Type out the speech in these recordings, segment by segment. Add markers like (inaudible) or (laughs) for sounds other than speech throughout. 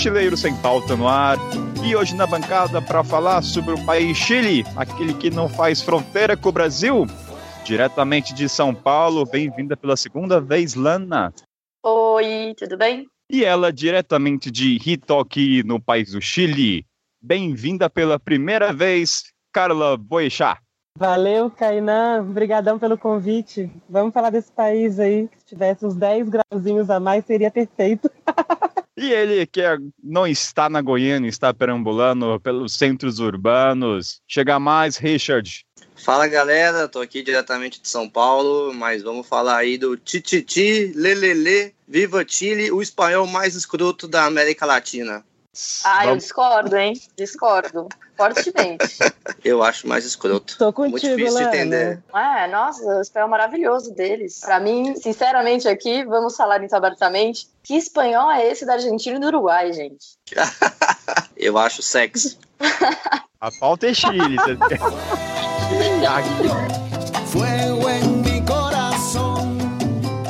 Mochileiro Sem Pauta no ar. E hoje na bancada para falar sobre o país Chile, aquele que não faz fronteira com o Brasil. Diretamente de São Paulo, bem-vinda pela segunda vez, Lana. Oi, tudo bem? E ela, diretamente de Hitoki, no país do Chile, bem-vinda pela primeira vez, Carla Boechat. Valeu, Kainan. Obrigadão pelo convite. Vamos falar desse país aí. Se tivesse uns 10 grauzinhos a mais, seria perfeito. (laughs) E ele que é, não está na Goiânia, está perambulando pelos centros urbanos. Chega mais, Richard. Fala galera, tô aqui diretamente de São Paulo, mas vamos falar aí do Tititi, Lelele, Viva Chile, o espanhol mais escroto da América Latina. Ah, eu discordo, hein? Discordo. Fortemente. (laughs) eu acho mais escroto. Tô contigo, Muito difícil de entender. É, nossa, o espanhol maravilhoso deles. Pra mim, sinceramente, aqui, vamos falar então abertamente. Que espanhol é esse da Argentina e do Uruguai, gente? (laughs) eu acho sexy. (laughs) A pauta é Chile.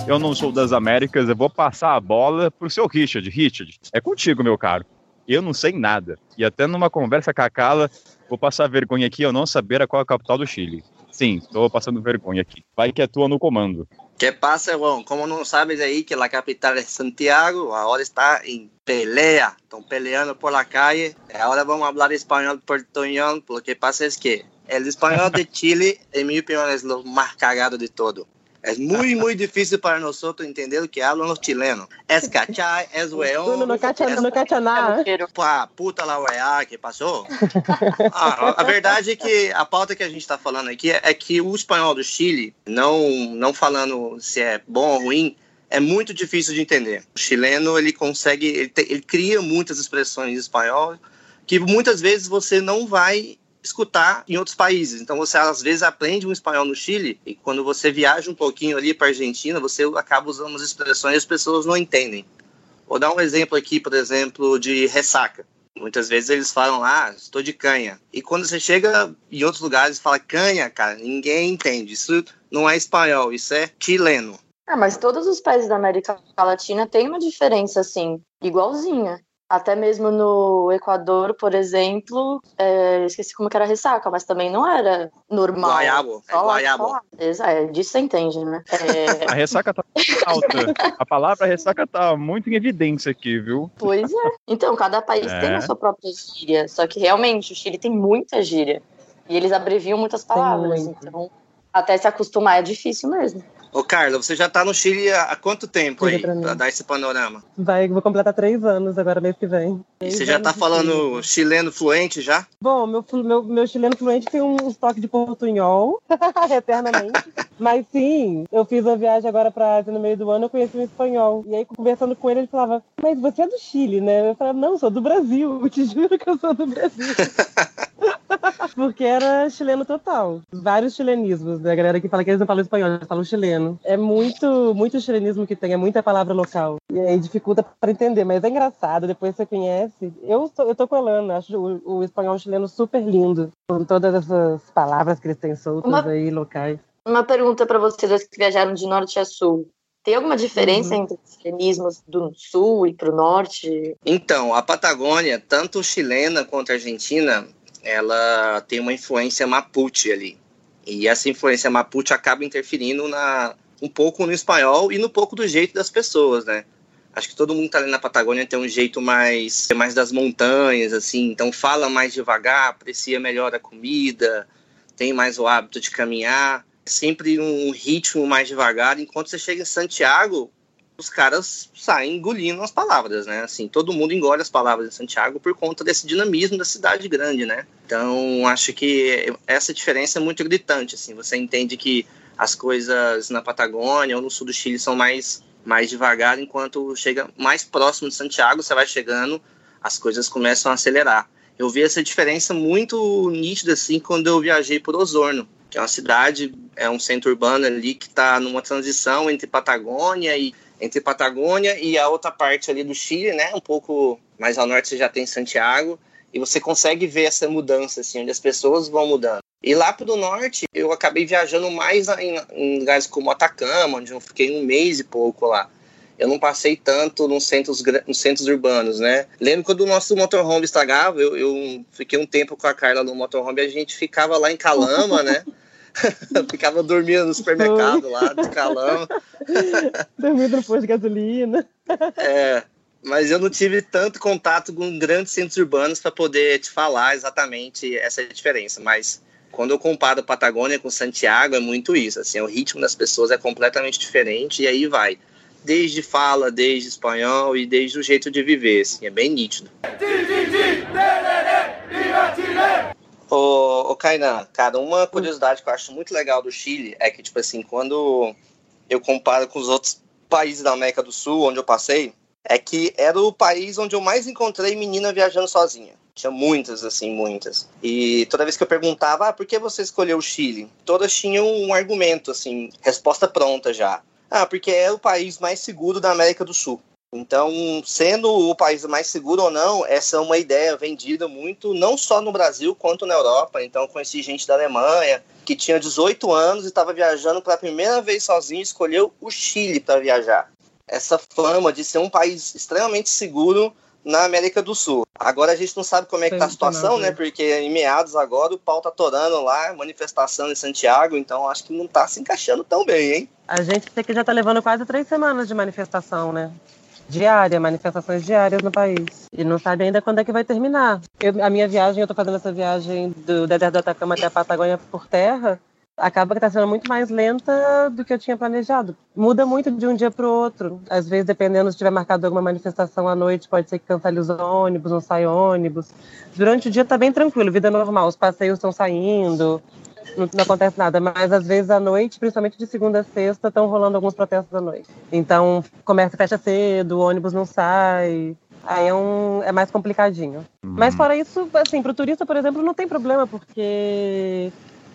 eu não sou das Américas, eu vou passar a bola pro seu Richard. Richard, é contigo, meu caro. Eu não sei nada. E até numa conversa com a Carla, vou passar vergonha aqui eu não saber a qual é a capital do Chile. Sim, estou passando vergonha aqui. Vai que atua no comando. Que passa, Juan? Como não sabes aí que a capital é Santiago, agora está em pelea. Estão peleando por la calle. Agora vamos falar espanhol portuñol. Lo que pasa es que el espanhol de (laughs) Chile, en mi opinión, es lo más cagado de todo. É muito, muito difícil para nós entender o que falam os chilenos. Es cachai, es weón. No, no, cacha, es, no cacha nada. Pá, puta la weá que passou. (laughs) Ah, a verdade é que a pauta que a gente está falando aqui é, é que o espanhol do Chile, não, não falando se é bom ou ruim, é muito difícil de entender. O chileno, ele consegue, ele, te, ele cria muitas expressões em espanhol que muitas vezes você não vai escutar em outros países. Então você às vezes aprende um espanhol no Chile e quando você viaja um pouquinho ali para Argentina, você acaba usando as expressões e as pessoas não entendem. Vou dar um exemplo aqui, por exemplo, de ressaca. Muitas vezes eles falam, ah, estou de canha. E quando você chega em outros lugares e fala canha, cara, ninguém entende. Isso não é espanhol, isso é chileno. Ah, mas todos os países da América Latina têm uma diferença, assim, igualzinha. Até mesmo no Equador, por exemplo, é, esqueci como que era a ressaca, mas também não era normal. Guaiabo, é guaiabo. É, disso você entende, né? É... A ressaca tá alta. A palavra ressaca tá muito em evidência aqui, viu? Pois é. Então, cada país é. tem a sua própria gíria, só que realmente o Chile tem muita gíria. E eles abreviam muitas palavras, então até se acostumar é difícil mesmo. Ô, Carla, você já está no Chile há quanto tempo aí, para dar esse panorama? Vai, vou completar três anos agora, mês que vem. E você já está falando chileno fluente já? Bom, meu, meu, meu chileno fluente tem um toque de portunhol, (laughs) eternamente. (laughs) Mas sim, eu fiz uma viagem agora para Ásia no meio do ano, eu conheci um espanhol. E aí, conversando com ele, ele falava, mas você é do Chile, né? Eu falava, não, sou do Brasil, eu (laughs) te juro que eu sou do Brasil. (laughs) Porque era chileno total. Vários chilenismos, né? A galera que fala que eles não falam espanhol, eles falam chileno. É muito, muito chilenismo que tem, é muita palavra local. E aí dificulta para entender, mas é engraçado, depois você conhece. Eu, eu tô colando, acho o, o espanhol chileno super lindo, com todas essas palavras que eles têm soltas Uma... aí locais. Uma pergunta para vocês que viajaram de norte a sul. Tem alguma diferença uhum. entre os chilenismos do sul e para o norte? Então, a Patagônia, tanto chilena quanto argentina, ela tem uma influência mapuche ali. E essa influência mapuche acaba interferindo na, um pouco no espanhol e no pouco do jeito das pessoas, né? Acho que todo mundo que tá ali na Patagônia tem um jeito mais, mais das montanhas, assim, então fala mais devagar, aprecia melhor a comida, tem mais o hábito de caminhar, sempre um ritmo mais devagar, enquanto você chega em Santiago, os caras saem engolindo as palavras, né? Assim, todo mundo engole as palavras de Santiago por conta desse dinamismo da cidade grande, né? Então, acho que essa diferença é muito gritante, assim. Você entende que as coisas na Patagônia ou no sul do Chile são mais mais devagar, enquanto chega mais próximo de Santiago, você vai chegando, as coisas começam a acelerar. Eu vi essa diferença muito nítida assim quando eu viajei por Osorno, que é uma cidade, é um centro urbano ali que está numa transição entre Patagônia e entre Patagônia e a outra parte ali do Chile, né? Um pouco mais ao norte você já tem Santiago e você consegue ver essa mudança, assim, onde as pessoas vão mudando. E lá para o norte, eu acabei viajando mais em, em, lugares como Atacama, onde eu fiquei um mês e pouco lá. eu não passei tanto nos centros, nos centros urbanos, né? Lembro quando o nosso motorhome estragava, eu, eu fiquei um tempo com a Carla no motorhome a gente ficava lá em Calama, né? (laughs) ficava dormindo no supermercado lá de Calama. dormindo no posto de gasolina. É, mas eu não tive tanto contato com grandes centros urbanos para poder te falar exatamente essa diferença. Mas quando eu comparo Patagônia com Santiago, é muito isso. Assim, o ritmo das pessoas é completamente diferente e aí vai desde fala, desde espanhol e desde o jeito de viver, assim, é bem nítido. Ô, ô Kainan, cara, uma curiosidade que eu acho muito legal do Chile é que, tipo assim, quando eu comparo com os outros países da América do Sul, onde eu passei, é que era o país onde eu mais encontrei menina viajando sozinha. Tinha muitas, assim, muitas. E toda vez que eu perguntava, ah, por que você escolheu o Chile? Todas tinham um argumento, assim, resposta pronta já. Ah, porque é o país mais seguro da América do Sul. Então, sendo o país mais seguro ou não, essa é uma ideia vendida muito, não só no Brasil, quanto na Europa. Então, conheci gente da Alemanha que tinha 18 anos e estava viajando pela primeira vez sozinho, escolheu o Chile para viajar. Essa fama de ser um país extremamente seguro na América do Sul. Agora a gente não sabe como é que tá a situação, né? Porque em meados agora o pau tá torando lá, manifestação em Santiago, então acho que não tá se encaixando tão bem, hein? A gente tem que já tá levando quase três semanas de manifestação, né? Diária, manifestações diárias no país. E não sabe ainda quando é que vai terminar. Eu, a minha viagem, eu tô fazendo essa viagem do deserto do Atacama até a Patagônia por terra acaba que está sendo muito mais lenta do que eu tinha planejado. Muda muito de um dia para o outro. Às vezes, dependendo se tiver marcado alguma manifestação à noite, pode ser que cancele os ônibus, não sai ônibus. Durante o dia está bem tranquilo, vida normal, os passeios estão saindo, não, não, acontece nada. Mas às vezes à noite, principalmente de segunda a sexta, estão rolando alguns protestos à noite. Então, comércio fecha cedo, o ônibus não sai. Aí é, um, é mais complicadinho. Uhum. Mas fora isso, assim, para o turista, por exemplo, não tem problema, porque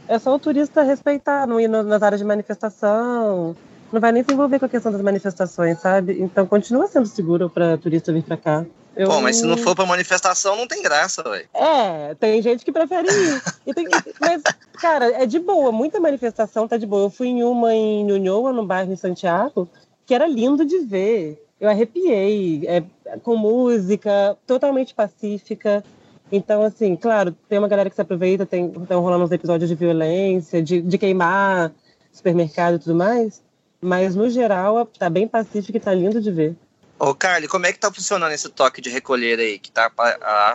é só o turista respeitar, não ir nas áreas de manifestação, não vai nem se envolver com a questão das manifestações, sabe? Então continua sendo seguro para turista vir para cá. Eu... Bom, mas se não for para manifestação, não tem graça, velho. É, tem gente que prefere ir. Tem... (laughs) mas, cara, é de boa. Muita manifestação tá de boa. Eu fui em uma em Nhonhoa, no bairro em Santiago, que era lindo de ver. Eu arrepiei, é, com música, totalmente pacífica. Então, assim, claro, tem uma galera que se aproveita, tem, estão rolando uns episódios de violência, de, de queimar supermercado e tudo mais, mas no geral tá bem pacífico e tá lindo de ver. Ô, Carly, como é que tá funcionando esse toque de recolher aí? Que tá,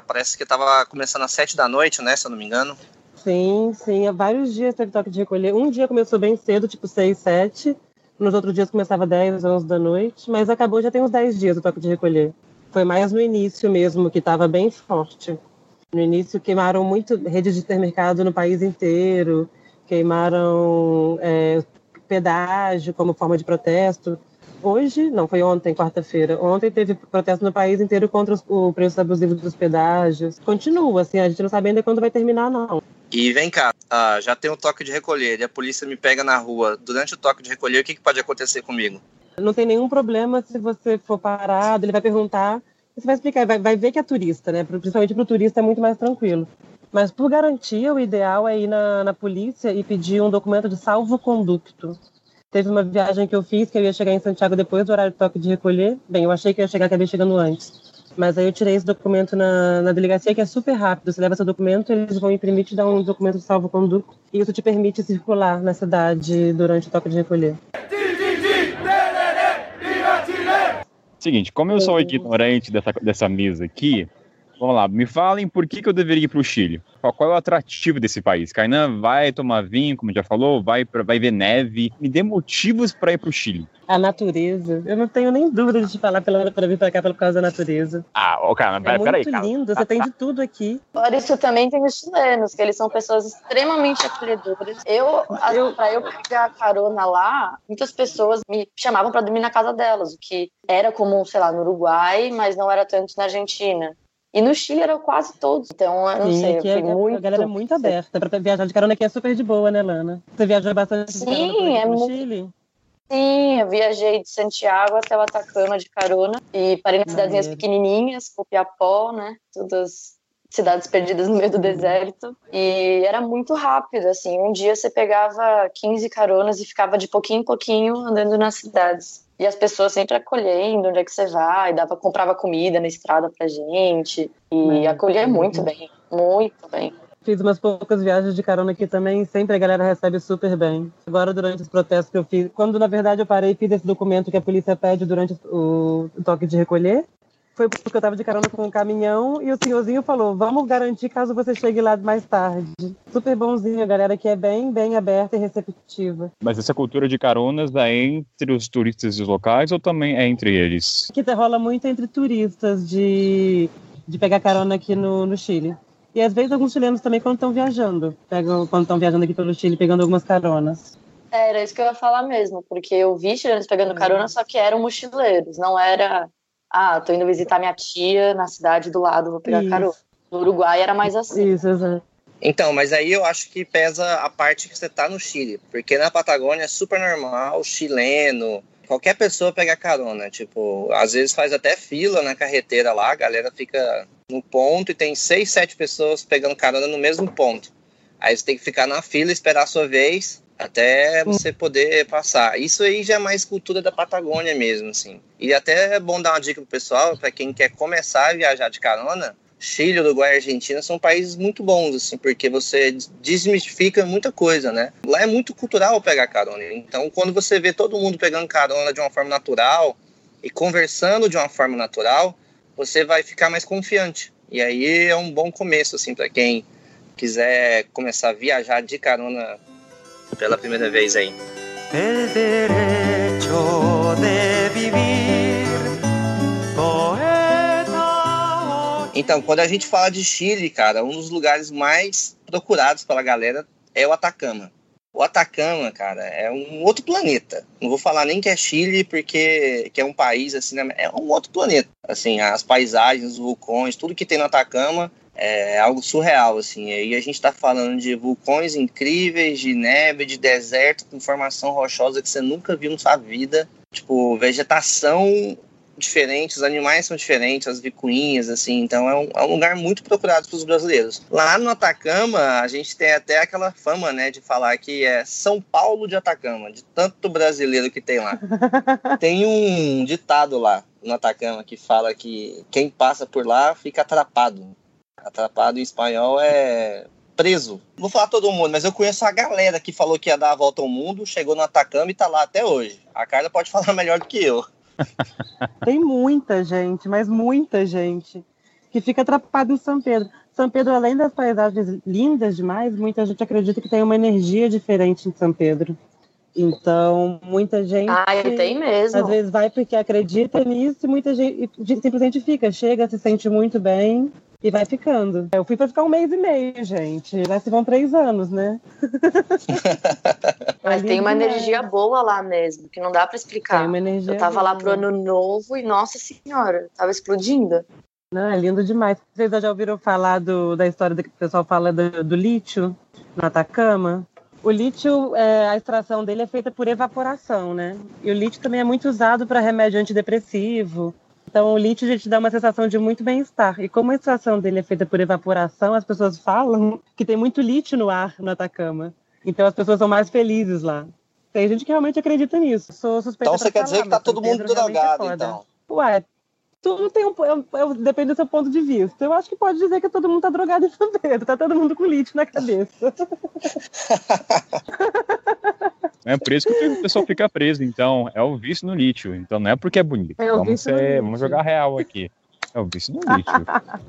parece que tava começando às sete da noite, né, se eu não me engano. Sim, sim, há vários dias teve toque de recolher. Um dia começou bem cedo, tipo seis, sete. Nos outros dias começava 10, 11 da noite, mas acabou já tem uns 10 dias o toque de recolher. Foi mais no início mesmo, que estava bem forte. No início queimaram muito rede de supermercado no país inteiro, queimaram é, pedágio como forma de protesto. Hoje, não, foi ontem, quarta-feira. Ontem teve protesto no país inteiro contra o preço abusivo dos pedágios. Continua, assim, a gente não sabe ainda quando vai terminar, não. E vem cá, ah, já tem um toque de recolher e a polícia me pega na rua. Durante o toque de recolher, o que, que pode acontecer comigo? Não tem nenhum problema se você for parado, ele vai perguntar você vai explicar, vai, vai ver que é turista, né? Principalmente para o turista é muito mais tranquilo. Mas por garantia, o ideal é ir na, na polícia e pedir um documento de salvo-conducto. Teve uma viagem que eu fiz que eu ia chegar em Santiago depois do horário de toque de recolher. Bem, eu achei que ia chegar, acabei chegando antes. Mas aí eu tirei esse documento na, na delegacia, que é super rápido. Você leva seu documento, eles vão imprimir te dar um documento de salvo-conduto. E isso te permite circular na cidade durante o toque de recolher. Seguinte, como eu sou ignorante dessa, dessa mesa aqui, vamos lá, me falem por que, que eu deveria ir para o Chile. Qual, qual, é o atrativo desse país? Kainan vai tomar vinho, como já falou, vai, pra, vai ver neve. Me dê motivos para ir para o Chile. A natureza. Eu não tenho nem dúvida de te falar para vir para cá por causa da natureza. Ah, ô, cara, é peraí, muito cara. lindo, você tem de tudo aqui. Por isso também tem os chilenos, que eles são pessoas extremamente acolhedoras. Eu, eu... para eu pegar carona lá, muitas pessoas me chamavam para dormir na casa delas, o que era comum, sei lá, no Uruguai, mas não era tanto na Argentina. E no Chile eram quase todos. Então, eu não Sim, sei, eu fui a, muito... A galera é muito aberta. Para viajar de carona aqui é super de boa, né, Lana? Você viajou bastante Sim, é muito... Chile? Sim, eu viajei de Santiago até o Atacama de carona e parei em cidadezinhas pequenininhas, Copiapó, né? Todas cidades perdidas no meio do deserto. E era muito rápido, assim. Um dia você pegava 15 caronas e ficava de pouquinho em pouquinho andando nas cidades. E as pessoas sempre acolhendo onde é que você vai, dava, comprava comida na estrada pra gente. E é. acolhia muito bem, muito bem. Fiz umas poucas viagens de carona aqui também, sempre a galera recebe super bem. Agora, durante os protestos que eu fiz, quando na verdade eu parei e fiz esse documento que a polícia pede durante o toque de recolher, foi porque eu tava de carona com um caminhão e o senhorzinho falou: vamos garantir caso você chegue lá mais tarde. Super bonzinho, a galera que é bem, bem aberta e receptiva. Mas essa cultura de caronas é entre os turistas e os locais ou também é entre eles? Que rola muito entre turistas de, de pegar carona aqui no, no Chile. E às vezes alguns chilenos também quando estão viajando, pegam quando estão viajando aqui pelo Chile, pegando algumas caronas. É, era isso que eu ia falar mesmo, porque eu vi chilenos pegando carona, só que eram mochileiros, não era ah, tô indo visitar minha tia na cidade do lado, vou pegar carona. No Uruguai era mais assim. Isso, exato. Então, mas aí eu acho que pesa a parte que você tá no Chile, porque na Patagônia é super normal, chileno, qualquer pessoa pegar carona, tipo, às vezes faz até fila na carreteira lá, a galera fica no ponto e tem seis, sete pessoas pegando carona no mesmo ponto. Aí você tem que ficar na fila, esperar a sua vez, até você poder passar. Isso aí já é mais cultura da Patagônia mesmo, assim. E até é bom dar uma dica pro pessoal, para quem quer começar a viajar de carona, Chile, Uruguai e Argentina são países muito bons, assim, porque você desmistifica muita coisa, né? Lá é muito cultural pegar carona. Então, quando você vê todo mundo pegando carona de uma forma natural e conversando de uma forma natural, você vai ficar mais confiante. E aí é um bom começo, assim, para quem quiser começar a viajar de carona pela primeira vez aí. El derecho de vivir, poeta. Então, quando a gente fala de Chile, cara, um dos lugares mais procurados pela galera é o Atacama. O Atacama, cara, é um outro planeta. Não vou falar nem que é Chile, porque que é um país assim, né? é um outro planeta. Assim, as paisagens, os vulcões, tudo que tem no Atacama é algo surreal, assim. Aí a gente está falando de vulcões incríveis, de neve, de deserto com formação rochosa que você nunca viu na sua vida. Tipo, vegetação diferente, os animais são diferentes, as vicuinhas, assim. Então é um, é um lugar muito procurado pelos brasileiros. Lá no Atacama, a gente tem até aquela fama, né, de falar que é São Paulo de Atacama, de tanto brasileiro que tem lá. (laughs) tem um ditado lá no Atacama que fala que quem passa por lá fica atrapado. Atrapado em espanhol é preso. Não vou falar todo mundo, mas eu conheço a galera que falou que ia dar a volta ao mundo, chegou no Atacama e tá lá até hoje. A Carla pode (laughs) falar melhor do que eu. (laughs) Tem muita gente, mas muita gente que fica atrapada em São Pedro. São Pedro, além das paisagens lindas demais, muita gente acredita que tem uma energia diferente em São Pedro. Então, muita gente. Ah, tem mesmo. Às vezes vai porque acredita nisso e muita gente simplesmente fica, chega, se sente muito bem e vai ficando. Eu fui para ficar um mês e meio, gente. Lá se vão três anos, né? (laughs) Mas tem uma energia boa lá mesmo, que não dá para explicar. Tem uma energia Eu tava boa. lá pro ano novo e, nossa senhora, tava explodindo. Não, é lindo demais. Vocês já ouviram falar do, da história que o pessoal fala do, do lítio no Atacama? O lítio, é, a extração dele é feita por evaporação, né? E o lítio também é muito usado para remédio antidepressivo, então, o lítio a gente dá uma sensação de muito bem-estar. E como a extração dele é feita por evaporação, as pessoas falam que tem muito lítio no ar no Atacama. Então, as pessoas são mais felizes lá. Tem gente que realmente acredita nisso. Sou suspeita Então, você quer dizer que tá todo mundo é drogado, é então? Ué, tudo tem um. Eu, eu, depende do seu ponto de vista. Eu acho que pode dizer que todo mundo tá drogado (laughs) São Pedro. Tá todo mundo com lítio na cabeça. É por isso que o pessoal fica preso, então. É o vício no lítio. Então não é porque é bonito. É vamos, ser, vamos jogar real aqui. É o vício no lítio.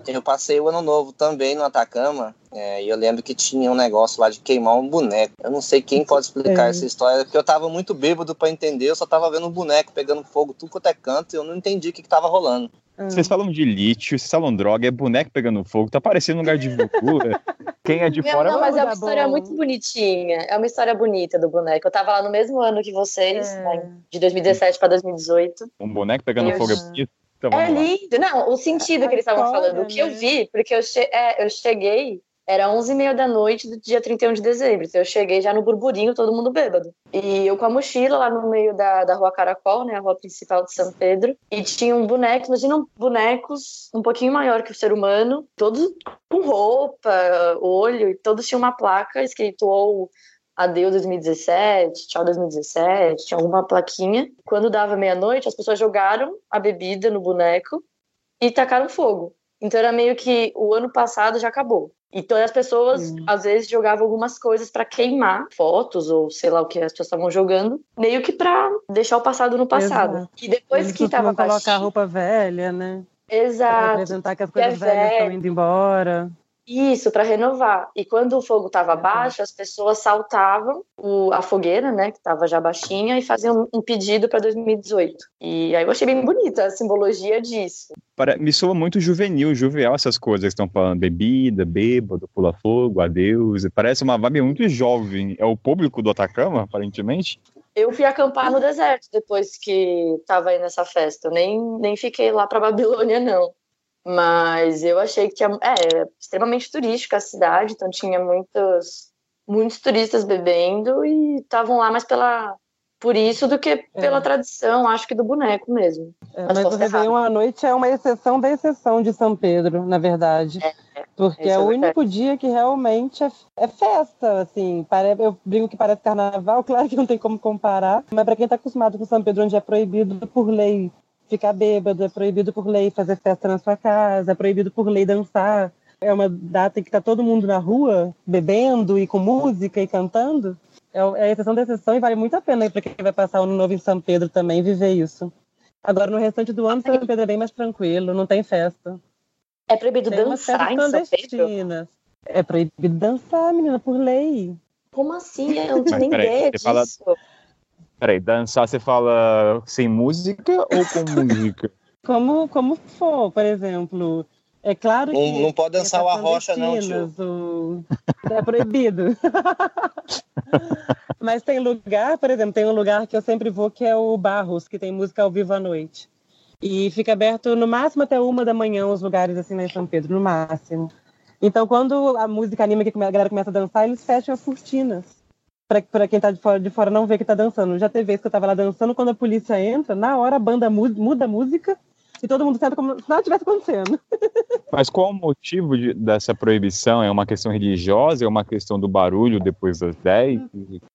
Eu passei o ano novo também no Atacama. É, e eu lembro que tinha um negócio lá de queimar um boneco. Eu não sei quem pode explicar é. essa história, porque eu tava muito bêbado para entender. Eu só tava vendo um boneco pegando fogo tudo quanto é canto e eu não entendi o que, que tava rolando. Vocês falam de lítio, vocês falam droga, é boneco pegando fogo, tá parecendo um lugar de vulcura. (laughs) Quem é de Meu, fora... Não, mas é uma história bom. muito bonitinha. É uma história bonita do boneco. Eu tava lá no mesmo ano que vocês, é. né, de 2017 para 2018. Um boneco pegando eu... fogo é bonito? Então, é lindo. Não, o sentido que eles estavam falando. O que eu né? vi, porque eu, che é, eu cheguei era 11h30 da noite do dia 31 de dezembro. Então eu cheguei já no burburinho, todo mundo bêbado. E eu com a mochila lá no meio da, da rua Caracol, né? A rua principal de São Pedro. E tinha um boneco, imagina bonecos um pouquinho maior que o ser humano, todos com roupa, olho, e todos tinham uma placa escrito ou adeus 2017, tchau 2017, tinha alguma plaquinha. Quando dava meia-noite, as pessoas jogaram a bebida no boneco e tacaram fogo. Então era meio que o ano passado já acabou. Então as pessoas Hum. às vezes jogavam algumas coisas pra queimar fotos ou sei lá o que as pessoas estavam jogando, meio que pra deixar o passado no passado. Exato. E depois Eles que tava colocar baixinho, roupa velha, né? Pra exato. representar que as que é coisas velhas estão indo embora. Isso, para renovar. E quando o fogo estava baixo, as pessoas saltavam o- a fogueira, né, que estava já baixinha, e faziam um pedido para 2018. E aí eu achei bem bonita a simbologia disso. Para- Me soa muito juvenil, jovial essas coisas que estão falando. Bebida, bêbado, pula-fogo, adeus. Parece uma vibe muito jovem. É o público do Atacama, aparentemente? Eu fui acampar no deserto depois que estava aí nessa festa. Eu nem, nem fiquei lá para Babilônia, não. Mas eu achei que tinha, é extremamente turística a cidade, então tinha muitos, muitos turistas bebendo e estavam lá mais pela, por isso do que pela tradição, acho que do boneco mesmo. É, Mas mas o. Réveillon à noite é uma exceção da exceção de São Pedro, na verdade. Porque isso é é o único dia que realmente é, é festa, assim. Eu brinco que parece carnaval, (laughs) claro que não tem como comparar. Mas para quem está acostumado com São Pedro, onde é proibido por lei ficar bêbado, é proibido por lei fazer festa na sua casa, é proibido por lei dançar. É uma data em que está todo mundo na rua, bebendo e com música e cantando. É é a exceção da exceção e vale muito a pena para quem vai passar o ano novo em São Pedro também viver isso. Agora, no restante do ano, São Pedro é bem mais tranquilo, não tem festa. É proibido Tem dançar em São Pedro? É proibido dançar, menina, por lei. Como assim? Eu não nem peraí, ideia você fala- disso. Peraí, dançar você fala sem música ou com (laughs) música? Como, como for, por exemplo. É claro que. não pode dançar o arrocha, não, clandestinas, o- É proibido. (laughs) Mas tem lugar, por exemplo, tem um lugar que eu sempre vou que é o Barros, que tem música ao vivo à noite. E fica aberto no máximo até uma da manhã os lugares assim lá em São Pedro, no máximo. Então, quando a música anima que a galera começa a dançar, eles fecham as cortinas. Pra quem tá de fora, de fora não ver que tá dançando. Já teve vez que eu tava lá dançando, quando a polícia entra, na hora a banda mu- muda a música e todo mundo senta como se nada tivesse acontecendo. (laughs) Mas qual o motivo de- dessa proibição? É uma questão religiosa? É uma questão do barulho depois das 10?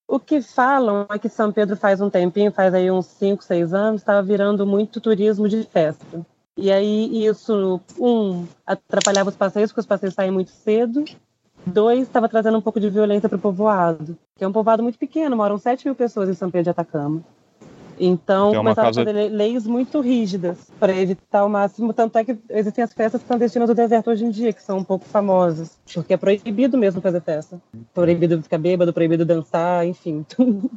O que falam é que São Pedro faz um tempinho, faz aí uns 5, 6 anos, estava virando muito turismo de festa. E aí isso, um, atrapalhava os passeios, porque os passeios saem muito cedo. Dois, estava trazendo um pouco de violência para o povoado, que é um povoado muito pequeno, moram 7 mil pessoas em São Pedro de Atacama. Então, Então é uma começaram causa- a fazer le- leis muito rígidas para evitar o máximo. Tanto é que existem as festas clandestinas do deserto hoje em dia, que são um pouco famosas, porque é proibido mesmo fazer festa. Proibido ficar bêbado, proibido dançar, enfim. (laughs)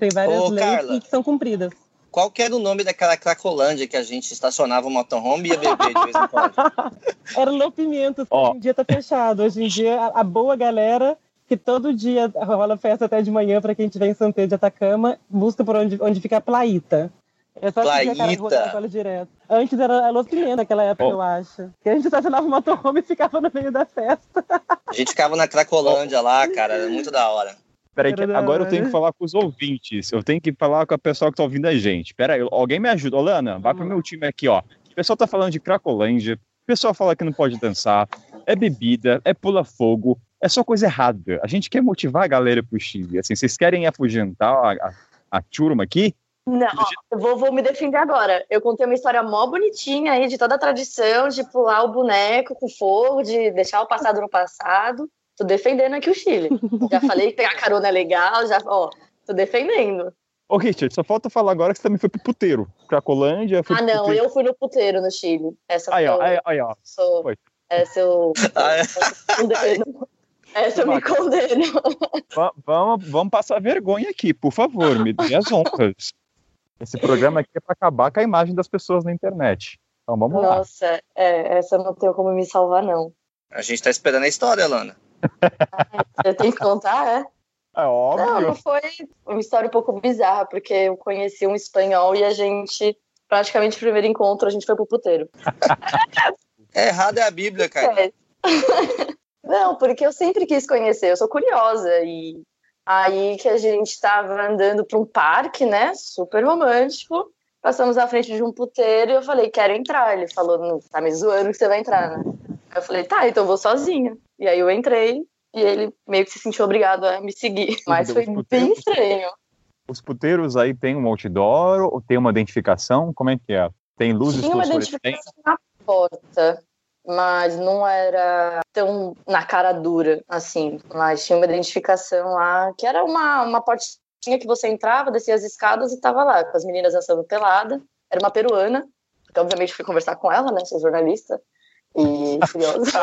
Tem várias Ô, leis Carla. que são cumpridas. Qual que era o nome daquela Cracolândia que a gente estacionava o motorhome e ia beber de vez em quando? (laughs) Era Lô Pimenta, Ó. hoje em dia tá fechado. Hoje em dia, a, a boa galera, que todo dia rola festa até de manhã para quem estiver em São Pedro de Atacama, busca por onde, onde fica a Plaíta. É só Plaíta. direto. Antes era a Pimenta naquela época, Ó. eu acho. Que a gente estacionava o motorhome e ficava no meio da festa. A gente ficava na Cracolândia lá, cara, era muito da hora. Peraí, que agora eu tenho que falar com os ouvintes. Eu tenho que falar com a pessoa que tá ouvindo a gente. Peraí, alguém me ajuda. Ô, Lana, vai pro meu time aqui, ó. O pessoal tá falando de Cracolândia. O pessoal fala que não pode dançar. É bebida, é pula-fogo. É só coisa errada. A gente quer motivar a galera pro Chile. Assim, vocês querem afugentar a, a, a turma aqui? Não, ó, eu vou, vou me defender agora. Eu contei uma história mó bonitinha aí de toda a tradição de pular o boneco com fogo, de deixar o passado no passado. Tô defendendo aqui o Chile. (laughs) Já falei que pegar carona é legal, já, ó, tô defendendo. Ô, Richard, só falta falar agora que você também foi pro puteiro. Cracolândia, foi Ah, não, puteiro. eu fui no puteiro no Chile. Essa Aí, ó, foi- aí, aí, ó. sou, Foi. essa eu, (laughs) Ah, é? Essa eu me condeno. Va- Vamos, vamos passar vergonha aqui, por favor, me dê as honras. Esse programa aqui é para acabar com a imagem das pessoas na internet. Então vamos lá. Nossa, é, essa eu não tenho como me salvar, não. A gente tá esperando a história, Lana. Você tem que contar, é? É óbvio. Não, foi uma história um pouco bizarra, porque eu conheci um espanhol e a gente, praticamente, no primeiro encontro, a gente foi pro puteiro. É errado é a Bíblia, cara. É. (laughs) Não, porque eu sempre quis conhecer, eu sou curiosa. E aí que a gente estava andando para um parque, né? Super romântico. Passamos à frente de um puteiro e eu falei, quero entrar. Ele falou, não, tá me zoando que você vai entrar, né? Eu falei, tá, então eu vou sozinha. E aí eu entrei e ele meio que se sentiu obrigado a me seguir. Mas foi bem estranho. Os puteiros aí tem um outdoor ou tem uma identificação? Como é que é? Tem luzes Tinha uma identificação na porta, mas não era tão na cara dura, assim. Mas tinha uma identificação lá, que era uma, uma portinha que você entrava, descia as escadas e tava lá, com as meninas dançando pelada. Era uma peruana, então obviamente fui conversar com ela, né, sou jornalista. E furiosa.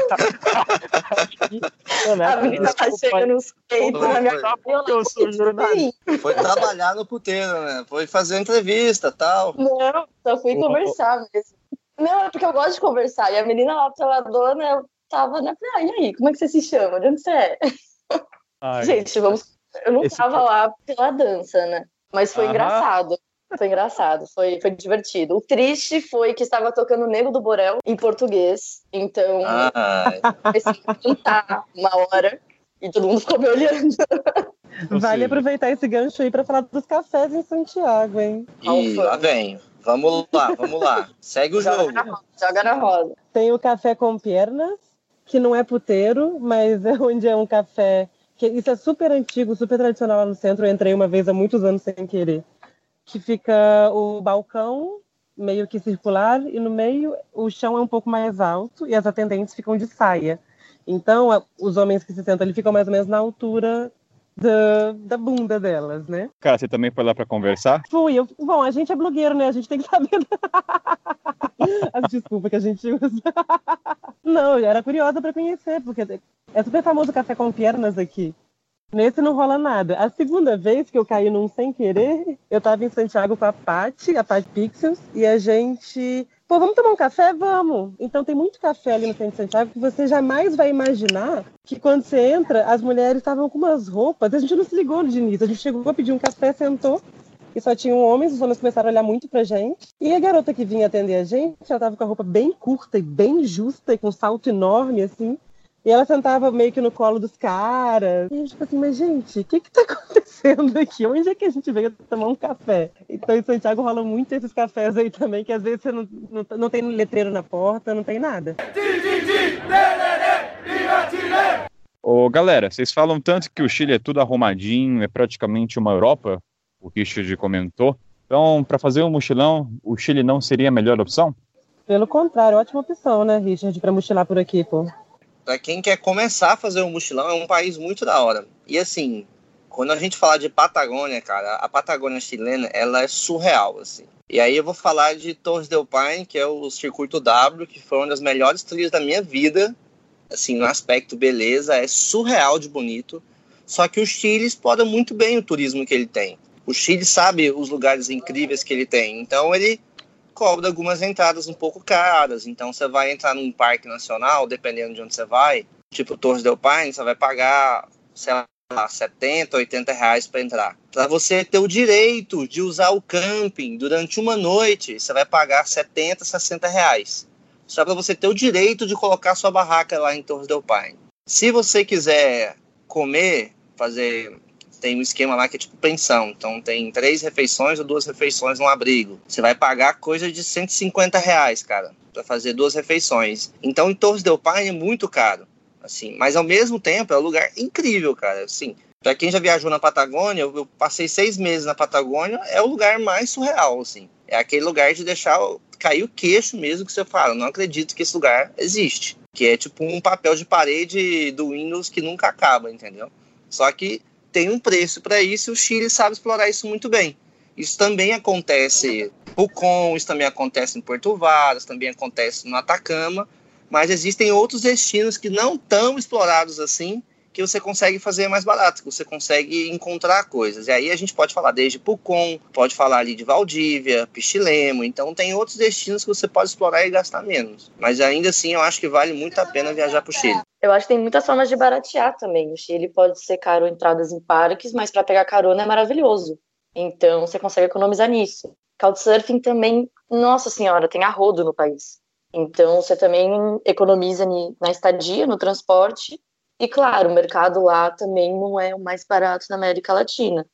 a menina tá chegando nos peitos na minha cara. Eu sou jornalista. Foi trabalhar no puteiro, né? Foi fazer entrevista tal. Não, só fui conversar mesmo. Não, é porque eu gosto de conversar. E a menina lá pela dona, eu tava, né? Falei, ah, e aí, como é que você se chama? De onde você é? Ai, Gente, vamos. Eu não tava lá pela dança, né? Mas foi Aham. engraçado. Foi engraçado, foi, foi divertido. O triste foi que estava tocando Nego do Borel em português. Então, comecei a cantar uma hora e todo mundo ficou me olhando. Vale aproveitar esse gancho aí para falar dos cafés em Santiago, hein? E lá vem. Vamos lá, vamos lá. Segue o joga jogo. Na joga na roda. Tem o café com pernas, que não é puteiro, mas é (laughs) onde é um café. Que isso é super antigo, super tradicional lá no centro. Eu entrei uma vez há muitos anos sem querer. Que fica o balcão meio que circular e no meio o chão é um pouco mais alto e as atendentes ficam de saia. Então, os homens que se sentam ali ficam mais ou menos na altura da, da bunda delas, né? Cara, você também foi lá para conversar? Fui. Eu, bom, a gente é blogueiro, né? A gente tem que saber. (laughs) As desculpas que a gente usa. (laughs) Não, eu era curiosa para conhecer, porque é super famoso o café com pernas aqui. Nesse não rola nada. A segunda vez que eu caí num sem querer, eu tava em Santiago com a Paty, a Paty Pixels, e a gente Pô, vamos tomar um café? Vamos! Então tem muito café ali no centro de Santiago que você jamais vai imaginar que quando você entra, as mulheres estavam com umas roupas. A gente não se ligou de início. A gente chegou a pedir um café, sentou e só tinham homens, os homens começaram a olhar muito pra gente. E a garota que vinha atender a gente, ela tava com a roupa bem curta e bem justa e com um salto enorme, assim. E ela sentava meio que no colo dos caras. E a gente ficou assim, mas gente, o que que tá (laughs) acontecendo aqui? Onde é que a gente veio tomar um café? Então em Santiago rola muito esses cafés aí também, que às vezes você não, não, não tem letreiro na porta, não tem nada. Ô, galera, vocês falam tanto que o Chile é tudo arrumadinho, é praticamente uma Europa, o Richard comentou. Então, para fazer um mochilão, o Chile não seria a melhor opção? Pelo contrário, ótima opção, né, Richard, para mochilar por aqui, pô para quem quer começar a fazer um mochilão, é um país muito da hora. E assim, quando a gente falar de Patagônia, cara, a Patagônia chilena, ela é surreal, assim. E aí eu vou falar de Torres del Paine, que é o circuito W, que foi uma das melhores trilhas da minha vida, assim, no aspecto beleza, é surreal de bonito. Só que o Chile explora muito bem o turismo que ele tem. O Chile sabe os lugares incríveis que ele tem, então ele cobra algumas entradas um pouco caras. Então você vai entrar num parque nacional, dependendo de onde você vai, tipo Torres del Paine, você vai pagar, sei lá, 70, 80 reais para entrar. Para você ter o direito de usar o camping durante uma noite, você vai pagar 70, 60 reais. Só para você ter o direito de colocar sua barraca lá em Torres del Paine. Se você quiser comer, fazer tem um esquema lá que é tipo pensão. Então tem três refeições ou duas refeições no abrigo. Você vai pagar coisa de 150 reais, cara, para fazer duas refeições. Então em Torres del Paine é muito caro, assim. Mas ao mesmo tempo é um lugar incrível, cara. Assim, para quem já viajou na Patagônia, eu passei seis meses na Patagônia, é o lugar mais surreal, assim. É aquele lugar de deixar cair o queixo mesmo que você fala. Não acredito que esse lugar existe. Que é tipo um papel de parede do Windows que nunca acaba, entendeu? Só que tem um preço para isso e o Chile sabe explorar isso muito bem. Isso também acontece em Pucón, isso também acontece em Porto Varas, também acontece no Atacama, mas existem outros destinos que não tão explorados assim, que você consegue fazer mais barato, que você consegue encontrar coisas. E aí a gente pode falar desde Pucón, pode falar ali de Valdívia, Pichilemo, então tem outros destinos que você pode explorar e gastar menos. Mas ainda assim eu acho que vale muito a pena viajar para o Chile. Eu acho que tem muitas formas de baratear também. O Chile pode ser caro entradas em parques, mas para pegar carona é maravilhoso. Então você consegue economizar nisso. Couchsurfing também, nossa senhora, tem arrodo no país. Então você também economiza na estadia, no transporte e claro, o mercado lá também não é o mais barato da América Latina.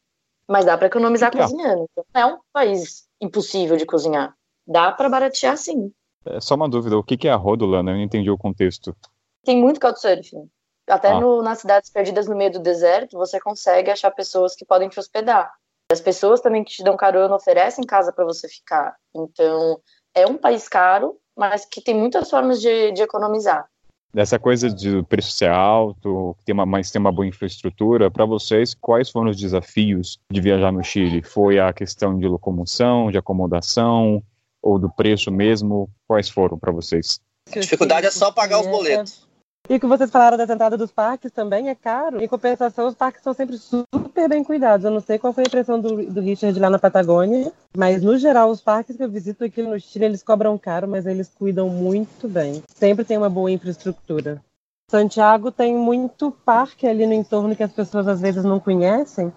Mas dá para economizar Legal. cozinhando. Então, não é um país impossível de cozinhar. Dá para baratear sim. É só uma dúvida, o que é a ródula? Né? Eu não entendi o contexto. Tem muito couchsurfing. Até Ah. no, nas cidades perdidas no meio do deserto, você consegue achar pessoas que podem te hospedar. As pessoas também que te dão carona oferecem casa para você ficar. Então, é um país caro, mas que tem muitas formas de, de economizar. Dessa coisa de preço ser alto, ter uma, mas ter uma boa infraestrutura, para vocês, quais foram os desafios de viajar no Chile? Foi a questão de locomoção, de acomodação, ou do preço mesmo? Quais foram para vocês? A dificuldade é só pagar os boletos. E o que vocês falaram da entrada dos parques também é caro. Em compensação, os parques são sempre super bem cuidados. Eu não sei qual foi a impressão do, do Richard lá na Patagônia, mas no geral, os parques que eu visito aqui no Chile, eles cobram caro, mas eles cuidam muito bem. Sempre tem uma boa infraestrutura. Santiago tem muito parque ali no entorno que as pessoas às vezes não conhecem.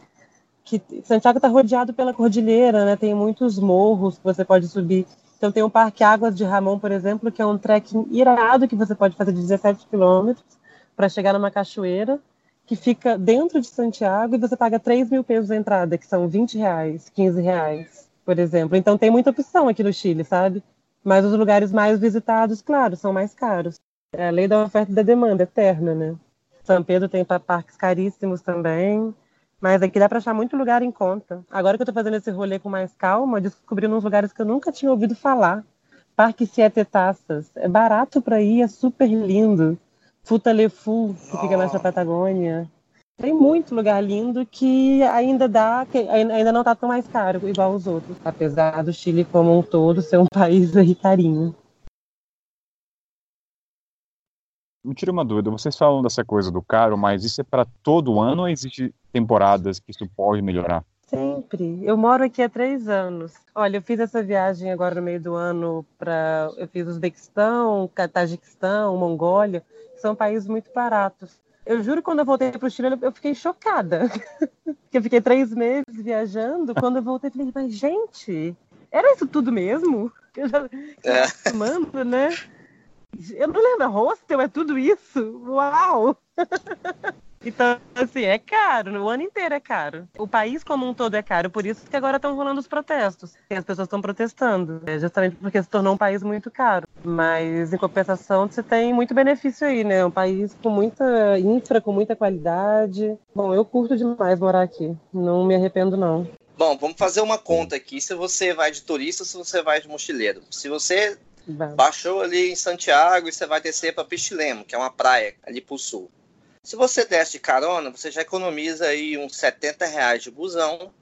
Que Santiago está rodeado pela cordilheira, né? Tem muitos morros que você pode subir. Então tem o Parque Águas de Ramon, por exemplo, que é um trekking irado que você pode fazer de 17 quilômetros para chegar numa cachoeira que fica dentro de Santiago e você paga 3 mil pesos a entrada, que são 20 reais, 15 reais, por exemplo. Então tem muita opção aqui no Chile, sabe? Mas os lugares mais visitados, claro, são mais caros. É a lei da oferta e da demanda, eterna, né? São Pedro tem pa- parques caríssimos também. Mas aqui dá para achar muito lugar em conta. Agora que eu tô fazendo esse rolê com mais calma, descobri uns lugares que eu nunca tinha ouvido falar. Parque Siete Taças. É barato para ir, é super lindo. Futalefu, que fica na Patagônia. Tem muito lugar lindo que ainda dá, que ai- ainda não tá tão mais caro igual os outros. Apesar do Chile como um todo ser um (laughs) país aí carinho. Me tira uma dúvida, vocês falam dessa coisa do caro, mas isso é para todo ano ou existe temporadas que isso pode melhorar? Sempre. Eu moro aqui há três anos. Olha, eu fiz essa viagem agora no meio do ano para. Eu fiz Uzbequistão, Tajiquistão, Mongólia, que são países muito baratos. Eu juro que quando eu voltei para o Chile, eu fiquei chocada. (laughs) Porque eu fiquei três meses viajando. Quando eu voltei, eu falei, mas gente, era isso tudo mesmo? Eu já É. acostumando, né? Eu não lembro, hostel é tudo isso? Uau! (laughs) Então, assim, é caro, o ano inteiro é caro. O país como um todo é caro, por isso que agora estão rolando os protestos. As pessoas estão protestando, é justamente porque se tornou um país muito caro. Mas, em compensação, você tem muito benefício aí, né? Um país com muita infra, com muita qualidade. Bom, eu curto demais morar aqui, não me arrependo, não. Bom, vamos fazer uma conta aqui. Se você vai de turista ou se você vai de mochileiro. Se você Baixou ali em Santiago e você vai descer para Pichilemu, que é uma praia ali pro sul. Se você desce de carona, você já economiza aí uns 70 reais de busão.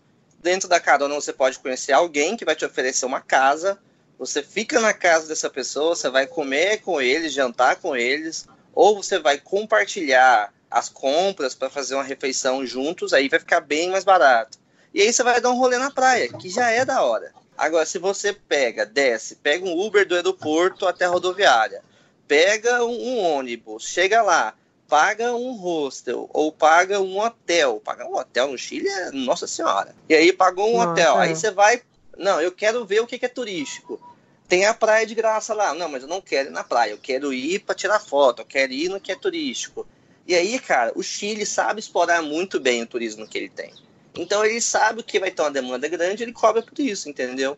Dentro da carona você pode conhecer alguém que vai te oferecer uma casa. Você fica na casa dessa pessoa, você vai comer com eles, jantar com eles, ou você vai compartilhar as compras para fazer uma refeição juntos, aí vai ficar bem mais barato. E aí você vai dar um rolê na praia, que já é da hora. Agora, se você pega, desce, pega um Uber do aeroporto até a rodoviária, pega um, um ônibus, chega lá, paga um hostel ou paga um hotel. Pagar um hotel no Chile é nossa senhora. E aí pagou um Nossa, hotel. é. Aí você vai. Não, eu quero ver o que, que é turístico. Tem a praia de graça lá. Não, mas eu não quero ir na praia. Eu quero ir para tirar foto. Eu quero ir no que é turístico. E aí, cara, o Chile sabe explorar muito bem o turismo que ele tem. Então ele sabe que vai ter uma demanda grande, ele cobra por isso, entendeu?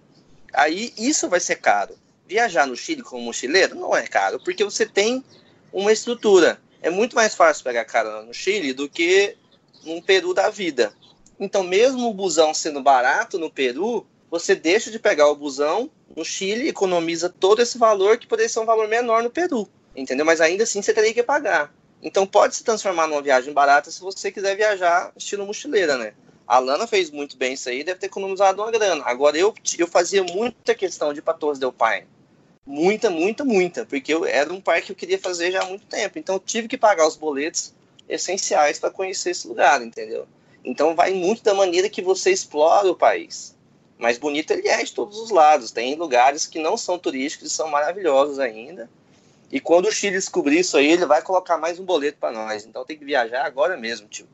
Aí isso vai ser caro. Viajar no Chile como mochileiro não é caro, porque você tem uma estrutura. É muito mais fácil pegar carona no Chile do que num Peru da vida. Então, mesmo o busão sendo barato no Peru, você deixa de pegar o busão no Chile, economiza todo esse valor que poderia ser um valor menor no Peru, entendeu? Mas ainda assim você teria que pagar. Então pode se transformar numa viagem barata se você quiser viajar estilo mochileira, né? A Lana fez muito bem isso aí, deve ter economizado uma grana. Agora eu, eu fazia muita questão de ir para Torres del Paine. Muita, muita, muita, porque eu, era um parque que eu queria fazer já há muito tempo. Então tive que pagar os boletos essenciais para conhecer esse lugar, entendeu? Então vai muito da maneira que você explora o país. Mas bonito ele é de todos os lados. Tem lugares que não são turísticos e são maravilhosos ainda. E quando o Chile descobrir isso aí, ele vai colocar mais um boleto para nós. Então tem que viajar agora mesmo, tio.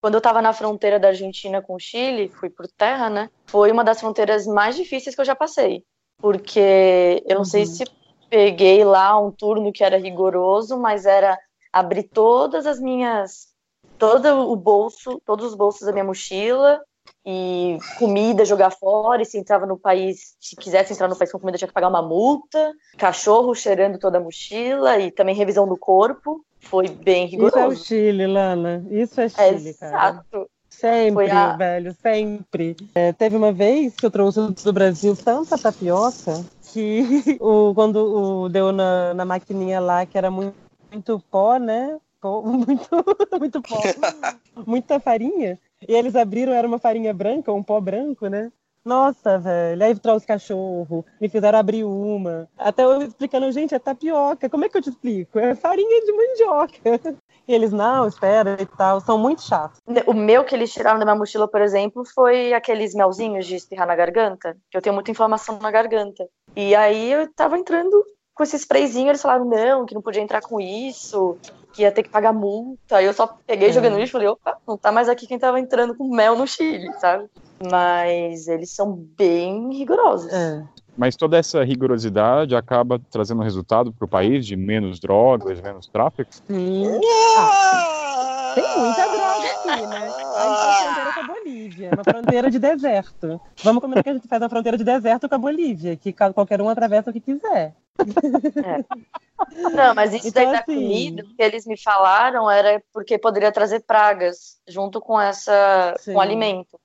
Quando eu tava na fronteira da Argentina com o Chile, fui por terra, né? Foi uma das fronteiras mais difíceis que eu já passei. Porque eu não sei Uhum. se peguei lá um turno que era rigoroso, mas era abrir todas as minhas. todo o bolso, todos os bolsos da minha mochila e comida jogar fora, e se entrava no país, se quisesse entrar no país com comida, tinha que pagar uma multa, cachorro cheirando toda a mochila e também revisão do corpo. Foi bem rigoroso. Isso é o Chile, Lana. Isso é Chile, Exato. cara. Sempre, a- velho, sempre. É, teve uma vez que eu trouxe do Brasil tanta tapioca que (laughs) o, quando o, deu na, na maquininha lá, que era muito, muito pó, né? Pó- (laughs) muito, muito pó, (laughs) muita farinha. E eles abriram, era uma farinha branca, um pó branco, né? Nossa, velho. Aí trouxe cachorro, me fizeram abrir uma. Até eu explicando, gente, é tapioca. Como é que eu te explico? É farinha de mandioca. E (laughs) eles, não, espera e tal. São muito chatos. O meu que eles tiraram da minha mochila, por exemplo, foi aqueles melzinhos de espirrar na garganta, que eu tenho muita inflamação na garganta. E aí eu tava entrando com esse sprayzinho, eles falaram não, que não podia entrar com isso, que ia ter que pagar multa. Aí eu só peguei, É. joguei no lixo e falei, opa, não tá mais aqui quem tava entrando com mel no Chile, sabe? Mas eles são bem rigorosos. É. Mas toda essa rigorosidade acaba trazendo resultado para o país de menos drogas, menos tráfico? Sim. Tem muita droga aqui, né? A gente tem fronteira com a Bolívia, uma fronteira de deserto. Vamos combinar que a gente faz uma fronteira de deserto com a Bolívia, que qualquer um atravessa o que quiser. Não, mas isso Então, daí da assim- comida, o que eles me falaram era porque poderia trazer pragas junto com essa Sim. com o alimento.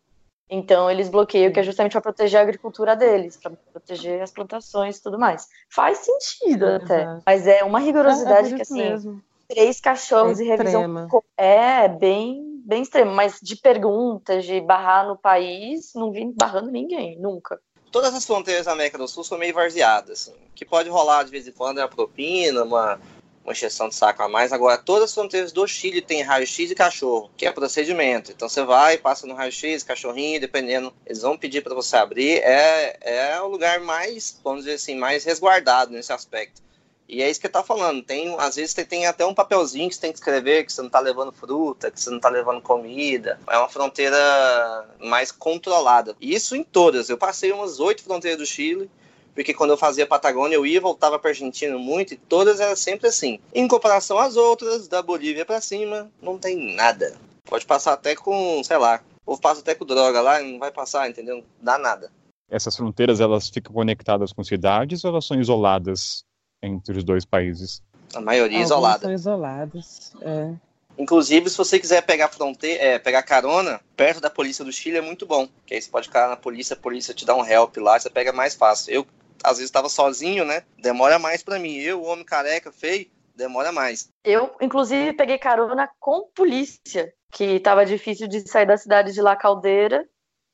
Então eles bloqueiam, que é justamente para proteger a agricultura deles, para proteger as plantações e tudo mais. Faz sentido até, Exato. mas é uma É, é rigorosidade por que assim, mesmo. três cachorros É e revisão é bem bem extremo, mas de perguntas, de barrar no país, não vi barrando ninguém, nunca. Todas as fronteiras da América do Sul são meio varzeadas, assim. O que pode rolar de vez em quando é uma propina, uma, uma encheção de saco a mais. Agora, todas as fronteiras do Chile têm raio-x e cachorro, que é procedimento. Então você vai, passa no raio-x, cachorrinho, dependendo, eles vão pedir para você abrir. É, é o lugar mais, vamos dizer assim, mais resguardado nesse aspecto. E é isso que eu tá falando. Tem, às vezes você tem até um papelzinho que você tem que escrever que você não tá levando fruta, que você não tá levando comida. É uma fronteira mais controlada. Isso em todas. Eu passei umas oito fronteiras do Chile, porque quando eu fazia Patagônia eu ia e voltava pra Argentina muito, e todas eram sempre assim. Em comparação às outras, da Bolívia pra cima, não tem nada. Pode passar até com, sei lá, ou passa até com droga lá e não vai passar, entendeu? Não dá nada. Essas fronteiras elas ficam conectadas com cidades ou elas são isoladas entre os dois países? A maioria Alguns isolada. São isolados. É. Inclusive, se você quiser pegar fronteira, é, pegar carona, perto da polícia do Chile é muito bom. Que aí você pode ficar na polícia, a polícia te dá um help lá, você pega mais fácil. Eu, às vezes, estava sozinho, né? Demora mais pra mim. Eu, homem careca, feio, demora mais. Eu, inclusive, peguei carona com polícia, que tava difícil de sair da cidade de La Caldeira.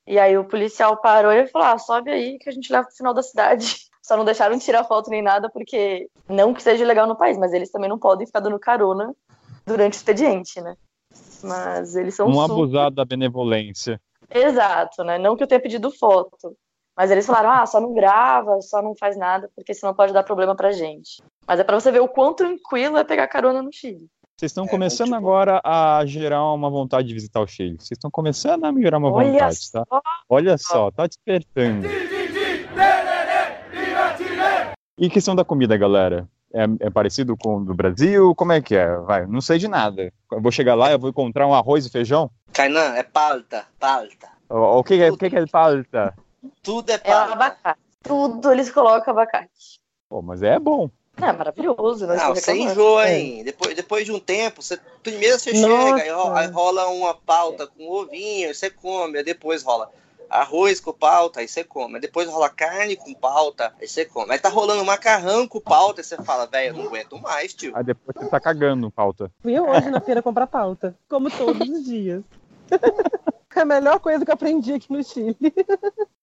E aí o policial parou e falou: ah, sobe aí que a gente leva pro final da cidade. (laughs) Só não deixaram tirar foto nem nada, porque não que seja legal no país, mas eles também não podem ficar dando carona durante o expediente, né? Mas eles são Um super- abusado da benevolência. Exato, né? Não que eu tenha pedido foto. Mas eles falaram, ah, só não grava, só não faz nada, porque senão pode dar problema pra gente. Mas é pra você ver o quão tranquilo é pegar carona no Chile. Vocês estão É, começando muito agora a gerar uma vontade de visitar o Chile. Vocês estão começando a me gerar uma Olha vontade, tá? só, Olha só, tá despertando. E questão da comida, galera? É, é parecido com o do Brasil? Como é que é? Vai, não sei de nada. Eu vou chegar lá, eu vou encontrar um arroz e feijão? Kainan, é palta, palta. O, o que, é, o que, que é palta? Tudo é é o palta. abacate. Tudo eles colocam abacate. Pô, mas é bom. É maravilhoso, né? Não, Tô você reclamando. enjoa, É. hein? Depois, depois de um tempo, você, primeiro você Nossa. chega, aí ro- aí rola uma pauta com ovinho, aí você come, aí depois rola arroz com pauta, aí você come, aí depois rola carne com pauta, aí você come. Aí tá rolando macarrão com pauta, aí você fala, velho, eu não aguento mais, tio. Aí depois você tá cagando pauta. Fui eu hoje na feira comprar pauta, como todos os dias. (laughs) É a melhor coisa que eu aprendi aqui no Chile. (laughs)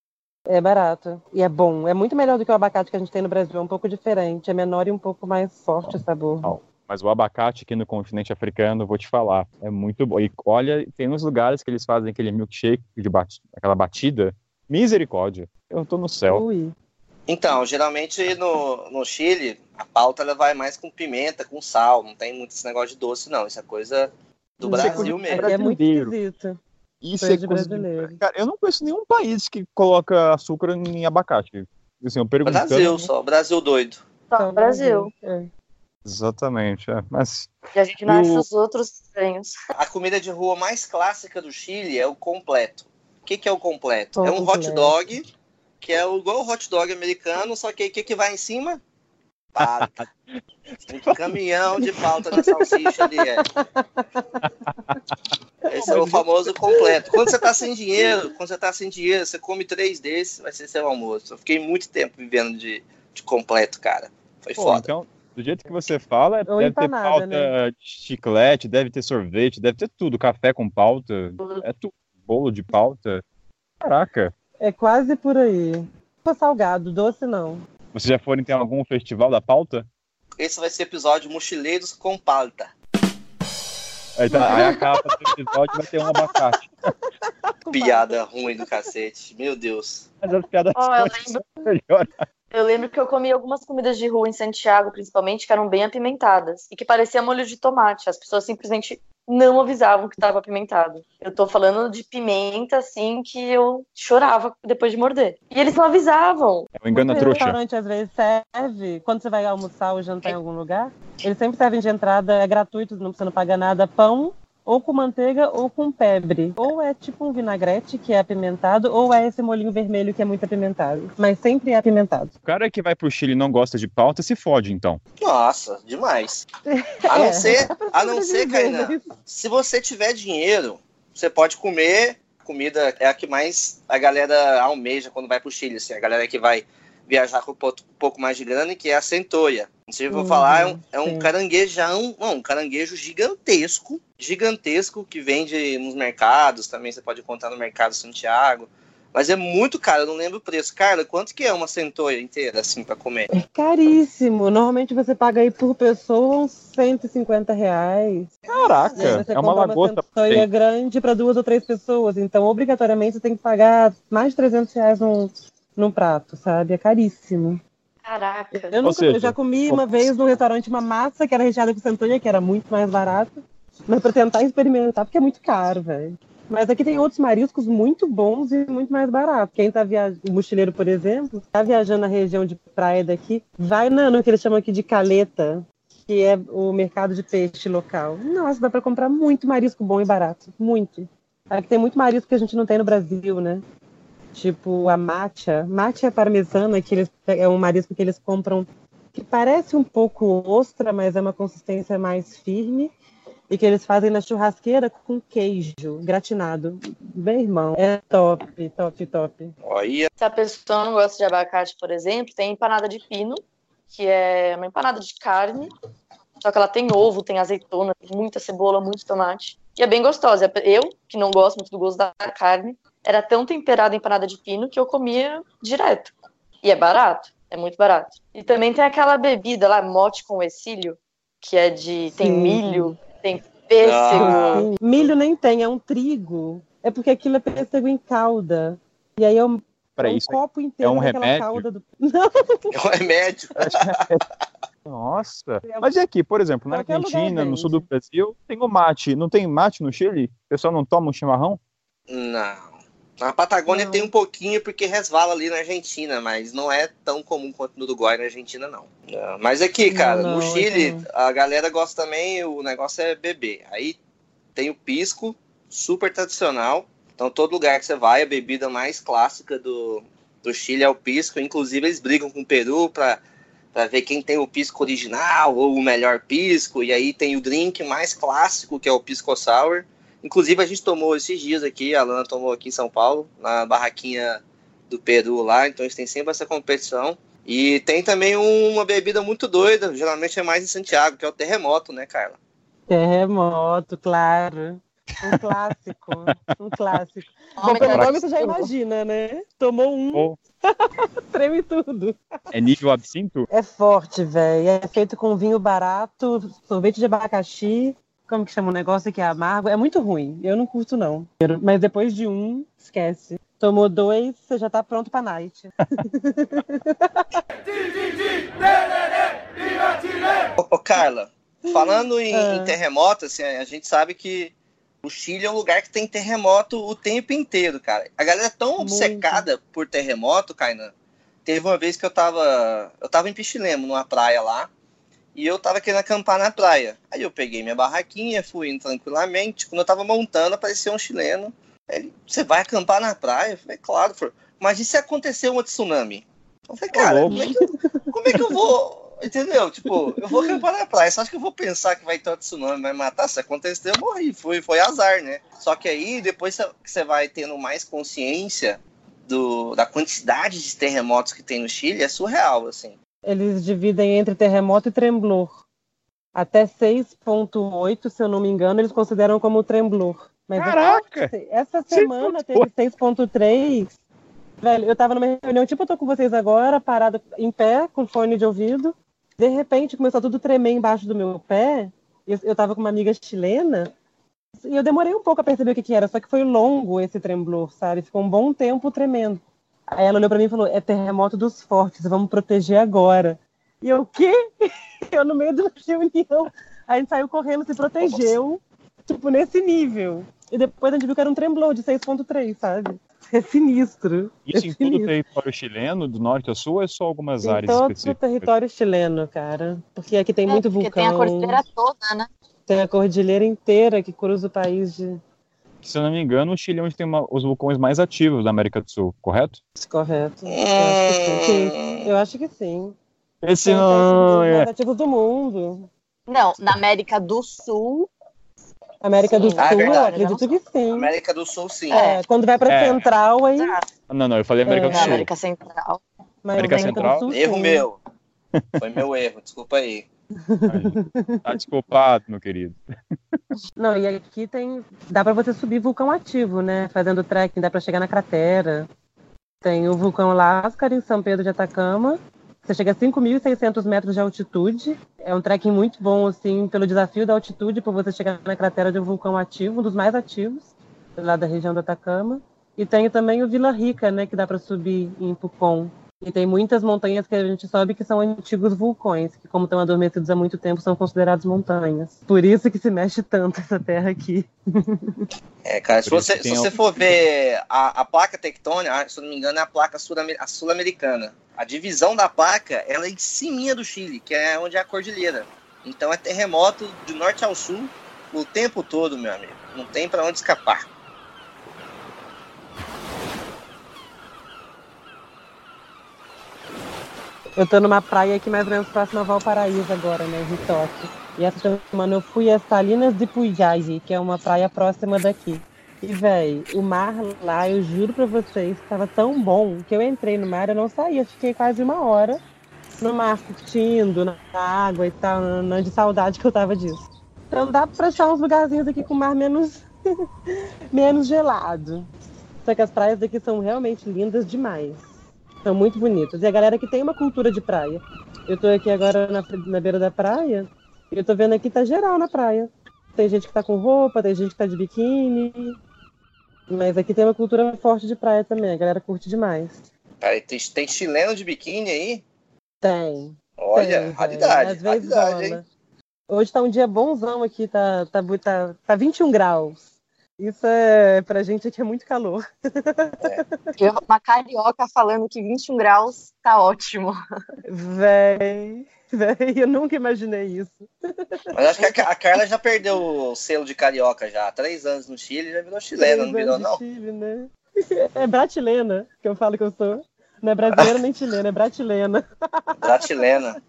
É barato. E é bom. É muito melhor do que o abacate que a gente tem no Brasil. É um pouco diferente. É menor e um pouco mais forte o sabor. Mas o abacate aqui no continente africano, vou te falar, é muito bom. E olha, tem uns lugares que eles fazem aquele milkshake de bati- aquela batida. Misericórdia. Eu tô no céu. Ui. Então, geralmente no, no Chile, a pauta ela vai mais com pimenta, com sal, não tem muito esse negócio de doce, não. Isso é coisa do Não. Brasil mesmo. Aqui é muito esquisito. Isso é de coisa de- brasileiro. Cara, eu não conheço nenhum país que coloca açúcar em abacate. Assim, eu perguntando... Brasil só, Brasil doido. Só Então, no Brasil. É. Exatamente, é. Mas E a gente não E acha o- os outros estranhos. A comida de rua mais clássica do Chile é o completo. O que, que é o completo? é um hot dog, que é igual o hot dog americano, só que o que, que vai em cima? Um (laughs) caminhão de pauta da salsicha ali. É. Esse é o famoso completo. Quando você tá sem dinheiro, quando você tá sem dinheiro, você come três desses, vai ser seu almoço. Eu fiquei muito tempo vivendo de, de completo, cara. Foi Pô, foda. Então, do jeito que você fala, Ou deve ter pauta né? de chiclete, deve ter sorvete, deve ter tudo. Café com pauta. É tudo. Bolo de pauta. Caraca. É quase por aí. Salgado, doce não. Vocês já foram em algum festival da pauta? Esse vai ser episódio Mochileiros com Pauta. Aí, tá, aí a capa do episódio vai ter um abacate. Piada ruim do cacete, meu Deus. Mas as piadas oh, eu lembro... melhor. Eu lembro que eu comi algumas comidas de rua em Santiago, principalmente, que eram bem apimentadas e que parecia molho de tomate. As pessoas simplesmente não avisavam que estava apimentado. Eu tô falando de pimenta, assim, que eu chorava depois de morder. E eles não avisavam. É um engano trouxa. O restaurante às vezes serve, quando você vai almoçar ou jantar em algum lugar, eles sempre servem de entrada, é gratuito, não precisa pagar nada, pão ou com manteiga ou com pebre. Ou é tipo um vinagrete que é apimentado, ou é esse molinho vermelho que é muito apimentado. Mas sempre é apimentado. O cara que vai pro Chile e não gosta de pauta se fode, então. Nossa, demais. (laughs) A não é, ser, a não ser, Kainan, se você tiver dinheiro, você pode comer comida é a que mais a galera almeja quando vai pro Chile, assim, a galera que vai viajar com um pouco mais de grana, que é a centoia. Não sei se eu vou uhum, falar, é um, é um caranguejão, não, um caranguejo gigantesco, gigantesco, que vende nos mercados, também você pode encontrar no mercado Santiago. Mas é muito caro, eu não lembro o preço. Cara, quanto que é uma centoia inteira, assim, para comer? É caríssimo. Normalmente você paga aí por pessoa uns 150 reais. Caraca, é uma lagosta. Uma centoia grande para duas ou três pessoas. Então, obrigatoriamente, você tem que pagar mais de 300 reais num, num prato, sabe? É caríssimo. Caraca. Eu, nunca, seja, eu já comi uma vez num restaurante uma massa que era recheada com centoia, que era muito mais barato. Mas para tentar experimentar, porque é muito caro, velho. Mas aqui tem outros mariscos muito bons e muito mais baratos. Quem tá viajando, o mochileiro, por exemplo, tá viajando na região de praia daqui, vai na, no que eles chamam aqui de caleta, que é o mercado de peixe local. Nossa, dá para comprar muito marisco bom e barato. Muito. Aqui tem muito marisco que a gente não tem no Brasil, né? Tipo a matcha. Matcha parmesana, que eles, é um marisco que eles compram que parece um pouco ostra, mas é uma consistência mais firme. E que eles fazem na churrasqueira com queijo gratinado. Bem, irmão, é top, top, top. Olha. Se a pessoa não gosta de abacate, por exemplo, tem empanada de pino, que é uma empanada de carne, só que ela tem ovo, tem azeitona, tem muita cebola, muito tomate. E é bem gostosa. Eu, que não gosto muito do gosto da carne, era tão temperada empanada de pino que eu comia direto. E é barato, é muito barato. E também tem aquela bebida lá, mote com exílio, que é de. tem Sim. milho, tem pêssego. Ah. Milho nem tem, é um trigo. É porque aquilo é pêssego em calda. E aí é um, é um isso, copo inteiro é um remédio? calda do. (laughs) Não. É um remédio. (laughs) Nossa. Mas e aqui, por exemplo, na Argentina, no sul do Brasil, tem o mate. Não tem mate no Chile? O pessoal não toma um chimarrão? Não. Na Patagônia não. tem um pouquinho porque resvala ali na Argentina, mas não é tão comum quanto no Uruguai na Argentina, não. não. Mas aqui, cara, não, no Chile, a galera gosta também, o negócio é beber. Aí tem o pisco, super tradicional. Então, todo lugar que você vai, a bebida mais clássica do, do Chile é o pisco. Inclusive, eles brigam com o Peru para para ver quem tem o pisco original ou o melhor pisco. E aí tem o drink mais clássico, que é o pisco sour. Inclusive, a gente tomou esses dias aqui, a Lana tomou aqui em São Paulo, na barraquinha do Peru lá, então a gente tem sempre essa competição. E tem também uma bebida muito doida, geralmente é mais em Santiago, que é o terremoto, né, Carla? Terremoto, claro. Um (laughs) clássico. um clássico. Bom, pelo nome você já imagina, né? Tomou um. Oh. (laughs) Treme tudo. É nível absinto? É forte, velho. É feito com vinho barato, sorvete de abacaxi como que chama o negócio que é amargo? É muito ruim. Eu não curto, não. Mas depois de um, esquece. Tomou dois, você já tá pronto pra night. (laughs) ô, Carla, falando em, ah. em terremoto, assim, a gente sabe que o Chile é um lugar que tem terremoto o tempo inteiro, cara. A galera é tão Muito. obcecada por terremoto, Kainan. Teve uma vez que eu tava. Eu tava em Pichilemo, numa praia lá. E eu tava querendo acampar na praia. Aí eu peguei minha barraquinha, fui indo tranquilamente. Quando eu tava montando, apareceu um chileno. Ele, você vai acampar na praia? Eu falei, claro, falei, mas e se acontecer um tsunami? Eu falei, cara, como é, que, como é que eu vou. Entendeu? Tipo, eu vou acampar na praia. Você acha que eu vou pensar que vai ter um tsunami, vai matar? Se acontecer, eu morri. Foi, foi azar, né? Só que aí, depois que você vai tendo mais consciência do, da quantidade de terremotos que tem no Chile, é surreal, assim. Eles dividem entre terremoto e tremblor. Até 6.8, se eu não me engano, eles consideram como tremblor. Mas Caraca! Essa semana teve 6.3. Velho, eu tava numa reunião, tipo eu tô com vocês agora, parada em pé, com fone de ouvido. De repente começou tudo tremer embaixo do meu pé. Eu, eu tava com uma amiga chilena. E eu demorei um pouco a perceber o que, que era, só que foi longo esse tremblor, sabe? Ficou um bom tempo tremendo. Aí ela olhou para mim e falou: é terremoto dos fortes, vamos proteger agora. E eu, o quê? (laughs) Eu, no meio de uma reunião, a gente saiu correndo, se protegeu, tipo, nesse nível. E depois a gente viu que era um tremblor de 6,3, sabe? É sinistro. Isso é em sinistro. todo o território chileno, do norte ao sul, ou é só algumas Em áreas todo o específicas? território chileno, cara. Porque aqui tem É, muito porque vulcão. tem a cordilheira toda, né? tem a cordilheira inteira que cruza o país de. Se eu não me engano, o Chile é onde tem uma- os vulcões mais ativos da América do Sul, correto? Correto. Eu acho que sim. Sim, Eu acho que sim. Esse São não é. mais ativos do mundo. Não, na América do Sul. América do Sim. Sul, Ah, é verdade. acredito que sim. América do Sul, sim. É, quando vai pra É. Central, aí. Não, não, eu falei América É. do Sul. América Central. Mas América América Central? do Sul, Erro sim. meu. (laughs) Foi meu erro, desculpa aí. Aí. Tá desculpado, meu querido. Não, e aqui tem. Dá pra você subir vulcão ativo, né? Fazendo trekking, dá pra chegar na cratera. Tem o vulcão Láscar, em São Pedro de Atacama. Você chega a 5.600 metros de altitude. É um trekking muito bom, assim, pelo desafio da altitude, por você chegar na cratera de um vulcão ativo, um dos mais ativos, lá da região do Atacama. E tem também o Vila Rica, né, que dá para subir em Pucón. E tem muitas montanhas que a gente sobe que são antigos vulcões, que como estão adormecidos há muito tempo, são considerados montanhas. Por isso que se mexe tanto (laughs) essa terra aqui. É, cara, se Por você, se você for ver a, a placa tectônica, ah, se eu não me engano, é a placa sul-americana. A divisão da placa, ela é em cima do Chile, que é onde é a cordilheira. Então é terremoto de norte ao sul o tempo todo, meu amigo. Não tem pra onde escapar. Eu tô numa praia aqui mais ou menos próxima a Valparaíso agora, né, em Ritoque. E essa semana eu fui a Salinas de Pujaji, que é uma praia próxima daqui. E, véi, o mar lá, eu juro pra vocês, tava tão bom que eu entrei no mar, eu não saí, eu fiquei quase uma hora no mar, curtindo, na água e tal, de saudade que eu tava disso. Então dá pra achar uns lugarzinhos aqui com mar menos, (laughs) menos gelado. Só que as praias daqui são realmente lindas demais. São muito bonitas. E a galera que tem uma cultura de praia. Eu tô aqui agora na, na beira da praia e eu tô vendo aqui tá geral na praia. Tem gente que tá com roupa, tem gente que tá de biquíni. Mas aqui tem uma cultura forte de praia também. A galera curte demais. Cara, tem, tem chileno de biquíni aí? Tem. Olha, tem, raridade, Às vezes raridade. Hoje tá um dia bonzão aqui, tá, tá, tá, tá 21 graus. Isso é pra gente aqui é muito calor. Eu- Uma carioca falando que 21 graus tá ótimo. Véi, véi, eu nunca imaginei isso. Mas acho que a, Ca- a Carla já perdeu o selo de carioca já. Há três anos no Chile, já virou chilena, não virou, não? Chile, né? É bratilena, que eu falo que eu sou. Não é brasileira nem chilena, é bratilena. Já chilena.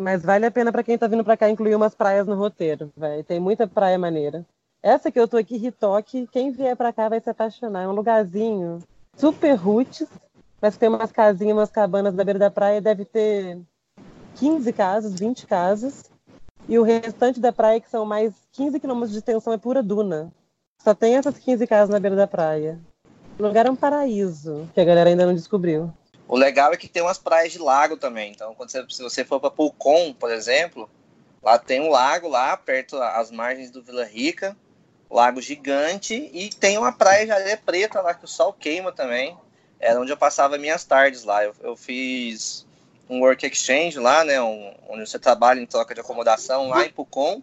Mas vale a pena pra quem tá vindo pra cá incluir umas praias no roteiro, velho. Tem muita praia maneira. Essa que eu tô aqui, Ritoque, quem vier pra cá vai se apaixonar. É um lugarzinho super roots, mas tem umas casinhas, umas cabanas da beira da praia, deve ter 15 casas, 20 casas. E o restante da praia, que são mais 15 quilômetros de extensão, é pura duna. Só tem essas 15 casas na beira da praia. O lugar é um paraíso, que a galera ainda não descobriu. O legal é que tem umas praias de lago também. Então, quando você, se você for para Pulcom, por exemplo, lá tem um lago lá perto às margens do Vila Rica, lago gigante e tem uma praia de areia preta lá que o sol queima também. Era onde eu passava minhas tardes lá. Eu, eu fiz um work exchange lá, né, um- onde você trabalha em troca de acomodação lá em Pucon.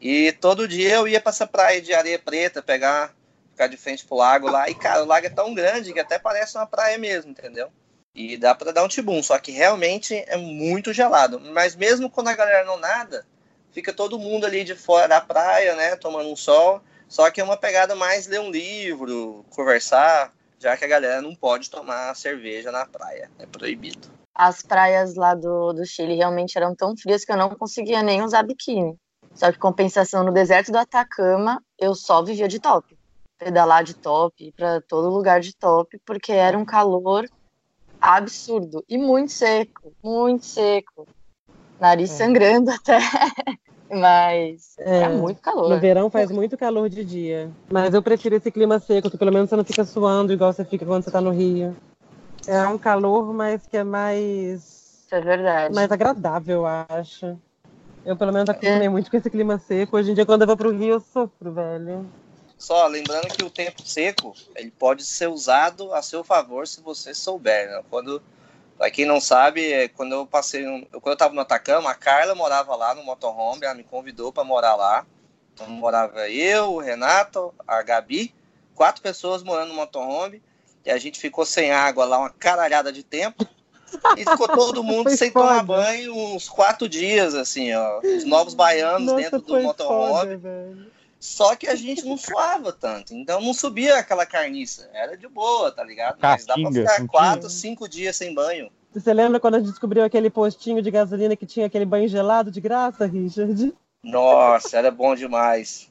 E todo dia eu ia para essa praia de areia preta, pegar, ficar de frente pro lago lá. E cara, o lago é tão grande que até parece uma praia mesmo, entendeu? E dá para dar um tibum, só que realmente é muito gelado. Mas mesmo quando a galera não nada, fica todo mundo ali de fora da praia, né, tomando um sol. Só que é uma pegada mais ler um livro, conversar, já que a galera não pode tomar cerveja na praia, é proibido. As praias lá do, do Chile realmente eram tão frias que eu não conseguia nem usar biquíni. Só que compensação no deserto do Atacama, eu só vivia de top. Pedalar de top, para todo lugar de top, porque era um calor absurdo e muito seco, muito seco. Nariz é. sangrando (laughs) até. Mas é, é, muito calor. No verão faz muito calor de dia. Mas eu prefiro esse clima seco, que pelo menos você não fica suando igual você fica quando você tá no Rio. É um calor, mas que é mais. Isso é verdade. Mais agradável, eu acho. Eu, pelo menos, acostumei é. muito com esse clima seco. Hoje em dia, quando eu vou pro Rio, eu sofro, velho. Só lembrando que o tempo seco ele pode ser usado a seu favor se você souber. Né? Quando Pra quem não sabe, é, quando eu passei, quando eu tava no Atacama, a Carla morava lá no motorhome, ela me convidou para morar lá. Então morava eu, o Renato, a Gabi, quatro pessoas morando no motorhome, e a gente ficou sem água lá uma caralhada de tempo. E ficou (laughs) todo mundo sem foda. tomar banho uns quatro dias, assim, ó. Os novos baianos Nossa, dentro do motorhome. Foda, só que a gente não suava tanto. Então não subia aquela carniça. Era de boa, tá ligado? Mas dá pra ficar quatro, cinco dias sem banho. Você lembra quando a gente descobriu aquele postinho de gasolina que tinha aquele banho gelado de graça, Richard? Nossa, era bom demais.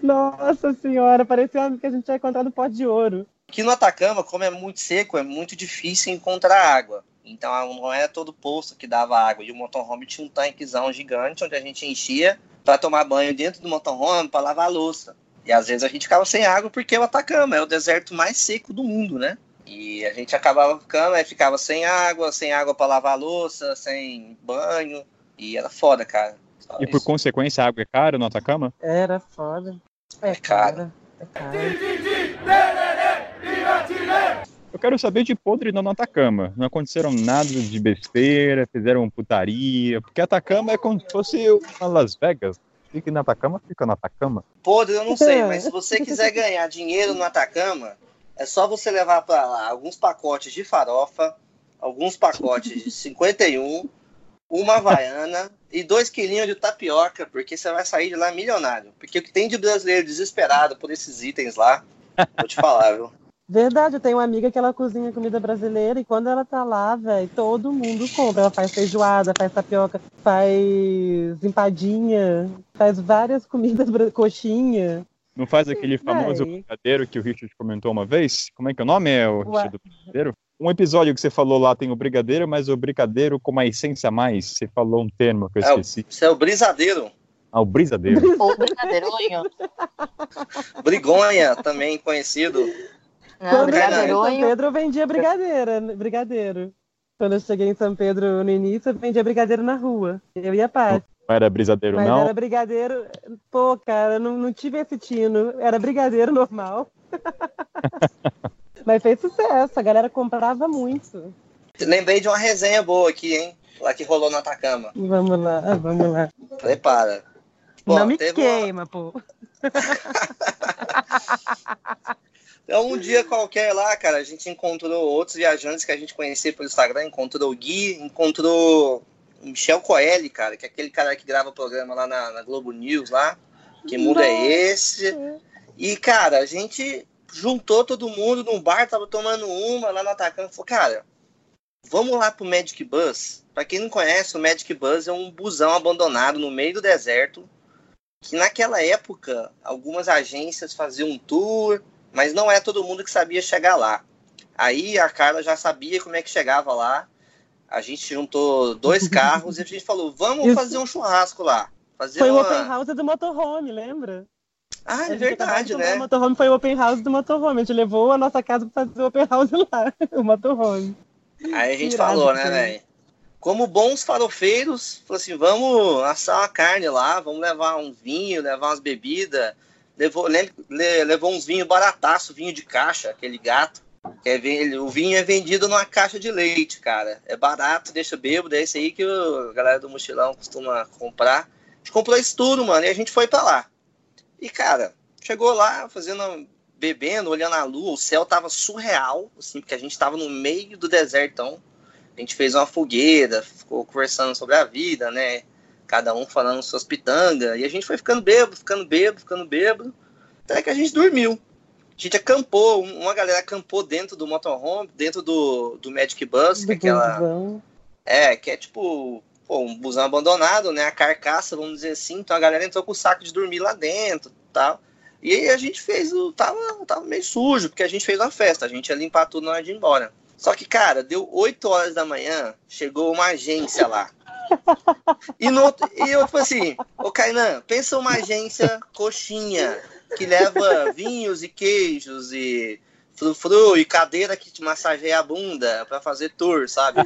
Nossa senhora, parecia que a gente tinha encontrado pote de ouro. Aqui no Atacama, como é muito seco, é muito difícil encontrar água. Então não é todo posto que dava água. E o motorhome tinha um tanquezão gigante onde a gente enchia para tomar banho dentro do motorhome, para lavar a louça. E às vezes a gente ficava sem água porque o Atacama é o deserto mais seco do mundo, né? E a gente acabava ficando, aí ficava sem água, sem água para lavar a louça, sem banho. E era foda, cara. Só e por consequência a água é cara no Atacama? Era foda. É, é caro. É caro. Eu quero saber de podre no Atacama. Não aconteceram nada de besteira, fizeram putaria. Porque Atacama é como se fosse uma Las Vegas. Fica no Atacama, fica no Atacama. Podre, eu não sei, mas se você (laughs) quiser ganhar dinheiro no Atacama, é só você levar para lá alguns pacotes de farofa, alguns pacotes de 51, uma havaiana e dois quilinhos de tapioca, porque você vai sair de lá milionário. Porque o que tem de brasileiro desesperado por esses itens lá, vou te falar, viu? Verdade, eu tenho uma amiga que ela cozinha comida brasileira e quando ela tá lá, velho, todo mundo compra. Ela faz feijoada, faz tapioca, faz empadinha, faz várias comidas, coxinha. Não faz aquele famoso brigadeiro que o Richard comentou uma vez? Como é que é o nome é o Richard do brigadeiro? Um episódio que você falou lá tem o brigadeiro, mas o brigadeiro com uma essência a mais. Você falou um termo que eu esqueci. É, isso é o brisadeiro. Ah, o brisadeiro. Ou brigadeironho. (laughs) Brigonha, também conhecido. Não, Quando eu cheguei em São Pedro, eu vendia brigadeira, brigadeiro. Quando eu cheguei em São Pedro no início, eu vendia brigadeiro na rua. Eu ia paz. Não era brigadeiro, Mas não? era brigadeiro. Pô, cara, não, não tive esse tino. Era brigadeiro normal. (laughs) Mas fez sucesso, a galera comprava muito. Lembrei de uma resenha boa aqui, hein? Lá que rolou no Atacama. Vamos lá, vamos lá. Prepara. Bom, não me queima, uma... pô. (laughs) Então, um dia qualquer lá, cara, a gente encontrou outros viajantes que a gente conhecia pelo Instagram, encontrou o Gui, encontrou o Michel Coelho, cara, que é aquele cara que grava o programa lá na, na Globo News lá. Que mundo Nossa. é esse? E, cara, a gente juntou todo mundo num bar, tava tomando uma lá no Atacama, falou, cara, vamos lá pro Magic Bus. Pra quem não conhece, o Magic Bus é um busão abandonado no meio do deserto, que naquela época algumas agências faziam um tour, mas não é todo mundo que sabia chegar lá. Aí a Carla já sabia como é que chegava lá. A gente juntou dois (laughs) carros e a gente falou: vamos Isso. fazer um churrasco lá. Fazer foi uma... o open house do motorhome, lembra? Ah, é verdade, né? O motorhome foi o open house do motorhome. A gente levou a nossa casa para fazer o open house (laughs) lá, o motorhome. Aí a gente Irado, falou, né, velho? Como bons farofeiros, falou assim: vamos assar uma carne lá, vamos levar um vinho, levar umas bebidas levou, levou uns vinhos barataço, vinho de caixa, aquele gato. Que é, o vinho é vendido numa caixa de leite, cara. É barato, deixa bêbado, é esse aí que a galera do mochilão costuma comprar. A gente comprou isso tudo, mano, e a gente foi para lá. E, cara, chegou lá fazendo, bebendo, olhando a lua, o céu tava surreal, assim, porque a gente tava no meio do desertão. A gente fez uma fogueira, ficou conversando sobre a vida, né? Cada um falando suas pitangas, e a gente foi ficando bêbado, ficando bêbado, ficando bêbado. Até que a gente dormiu. A gente acampou, uma galera acampou dentro do motorhome, dentro do, do Magic Bus, que é aquela. Busão. É, que é tipo pô, um busão abandonado, né? A carcaça, vamos dizer assim. Então a galera entrou com o saco de dormir lá dentro tal. E aí a gente fez o. Tava, tava meio sujo, porque a gente fez uma festa. A gente ia limpar tudo na hora de ir embora. Só que, cara, deu 8 horas da manhã, chegou uma agência lá. E, no, e eu falei assim, ô Kainan, pensa uma agência coxinha, que leva vinhos e queijos e frufru e cadeira que te massageia a bunda pra fazer tour, sabe?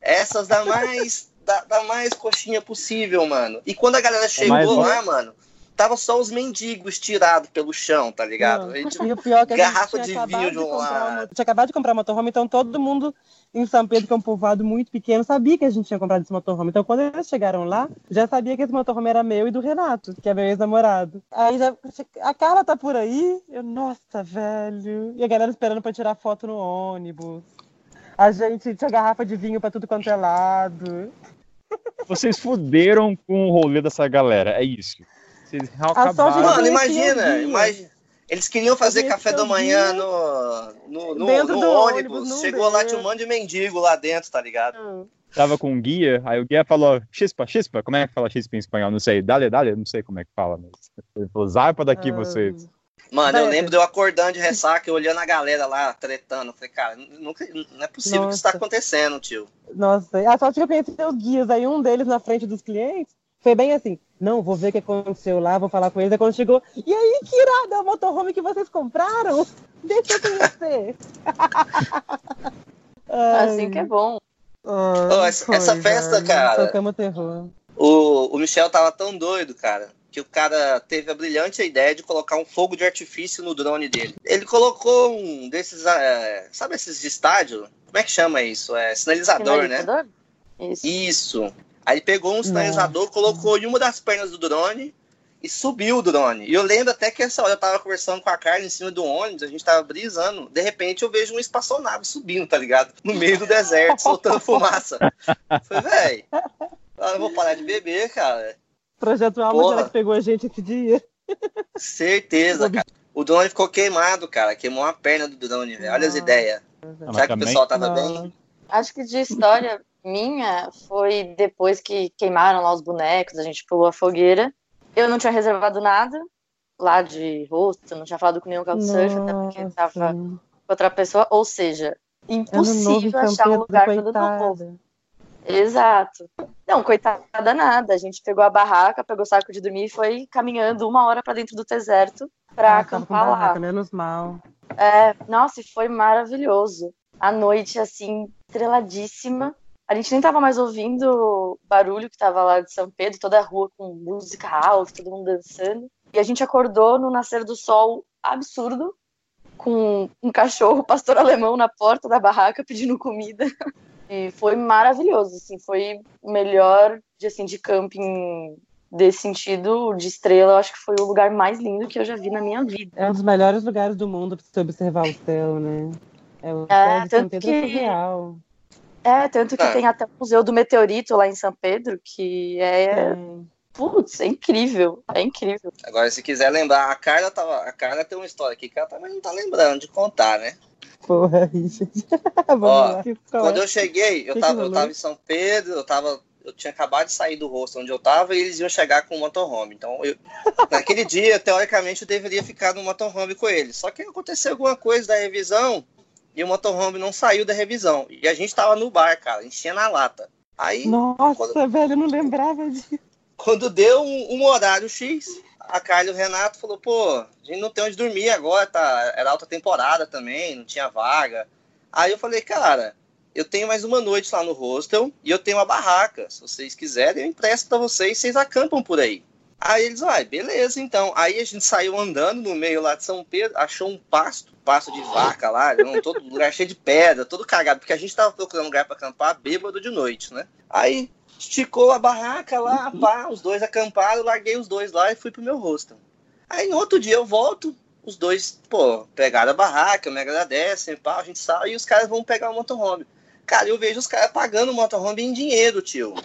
Essas da mais, da, da mais coxinha possível, mano. E quando a galera chegou mais- lá, mano, tava só os mendigos tirados pelo chão, tá ligado? Não. A gente- E o pior é que a gente Garrafa de vinho de um lado. tinha acabado de comprar motorhome, então todo mundo em São Pedro, que é um povoado muito pequeno, sabia que a gente tinha comprado esse motorhome. Então quando eles chegaram lá, já sabia que esse motorhome era meu e do Renato, que é meu ex-namorado. Aí já, a Carla tá por aí, eu, nossa, velho. E a galera esperando pra tirar foto no ônibus. A gente tinha garrafa de vinho pra tudo quanto é lado. Vocês fuderam com o rolê dessa galera, é isso. Vocês acabaram. Mano, imagina, imagina. Eles queriam fazer café da manhã no, no, no- no ônibus. ônibus, não Chegou lá, tinha um monte de mendigo lá dentro, tá ligado? Tava com um guia, aí o guia falou, chispa, chispa, como é que fala chispa em espanhol? Não sei, dale, dale, não sei como é que fala, mas ele falou, zarpa daqui Ah. vocês. Mano, eu lembro de eu acordando de ressaca e olhando a galera lá tretando. Falei, cara, nunca, não é possível que isso tá Nossa. acontecendo, tio. Nossa, a sorte que eu conheci os guias, aí um deles na frente dos clientes foi bem assim, não, vou ver o que aconteceu lá, vou falar com eles. Aí quando chegou, e aí, que irada, é o motorhome que vocês compraram? Deixa eu conhecer. (laughs) Ai, Assim que é bom. ai, Ô, essa- essa festa, velho, cara. Tocamos terror. O, o Michel tava tão doido, cara, que o cara teve a brilhante ideia de colocar um fogo de artifício no drone dele. Ele colocou um desses, é, sabe esses de estádio? Como é que chama isso? É sinalizador, né? Finalizador? Isso. Isso. Aí ele pegou um sinalizador, colocou em uma das pernas do drone e subiu o drone. E eu lembro até que essa hora eu tava conversando com a Carla em cima do ônibus, a gente tava brisando. De repente eu vejo uma espaçonave subindo, tá ligado? No meio do deserto, (laughs) soltando fumaça. Falei, véi, eu vou parar de beber, cara. Projeto Alma, será que pegou a gente esse dia? Certeza, cara. O drone ficou queimado, cara. Queimou a perna do drone, velho. Olha as Nossa. ideias. Ah, mas Será que o pessoal tava Não. bem? Acho que de história minha foi depois que queimaram lá os bonecos, a gente pulou a fogueira. Eu não tinha reservado nada lá de rosto, não tinha falado com nenhum couchsurfing, até porque Nossa. tava com outra pessoa. Ou seja, impossível achar um lugar para novo. coitada. Exato. Não, coitada nada. A gente pegou a barraca, pegou o saco de dormir e foi caminhando uma hora para dentro do deserto para Ah, acampar lá. barraca, menos mal. É, nossa, e foi maravilhoso. A noite, assim, estreladíssima. A gente nem tava mais ouvindo o barulho que tava lá de São Pedro, toda a rua com música alta, todo mundo dançando. E a gente acordou no nascer do sol absurdo, com um cachorro (laughs) pastor alemão na porta da barraca pedindo comida. E foi maravilhoso, assim, foi o melhor dia assim, de camping desse sentido, de estrela, eu acho que foi o lugar mais lindo que eu já vi na minha vida. É um dos melhores lugares do mundo pra você observar o céu, né? É o É, céu de São Pedro é que- surreal. É, tanto que Ah. tem até o Museu do Meteorito lá em São Pedro, que é, É. putz, é incrível, é incrível. Agora, se quiser lembrar, a Carla tava. A Carla tem uma história aqui que ela também não tá lembrando de contar, né? Porra, Richard. (laughs) Vamos Ó, lá. Que Quando é? eu cheguei, eu Que tava, que eu tava em São Pedro, eu tava. Eu tinha acabado de sair do rosto onde eu tava e eles iam chegar com o motorhome. Então, eu, (laughs) naquele dia, teoricamente, eu deveria ficar no motorhome com eles. Só que aconteceu alguma coisa da revisão e o motorhome não saiu da revisão. E a gente tava no bar, cara, enchendo a lata. Aí, Nossa, velho, eu não lembrava disso. quando deu um, um horário X, a Carla e o Renato falou, pô, a gente não tem onde dormir agora, tá? Era alta temporada também, não tinha vaga. Aí eu falei, cara, eu tenho mais uma noite lá no hostel e eu tenho uma barraca. Se vocês quiserem, eu empresto pra vocês, vocês acampam por aí. Aí eles, vai, beleza, então. Aí a gente saiu andando no meio lá de São Pedro, achou um pasto, pasto de vaca lá, não, todo lugar cheio de pedra, todo cagado, porque a gente tava procurando lugar pra acampar bêbado de noite, né? Aí esticou a barraca lá, pá, os dois acamparam, larguei os dois lá e fui pro meu hostel. Aí no outro dia eu volto, os dois, pô, pegaram a barraca, me agradecem, pá, a gente sai e os caras vão pegar o motorhome. Cara, eu vejo os caras pagando o motorhome em dinheiro, tio.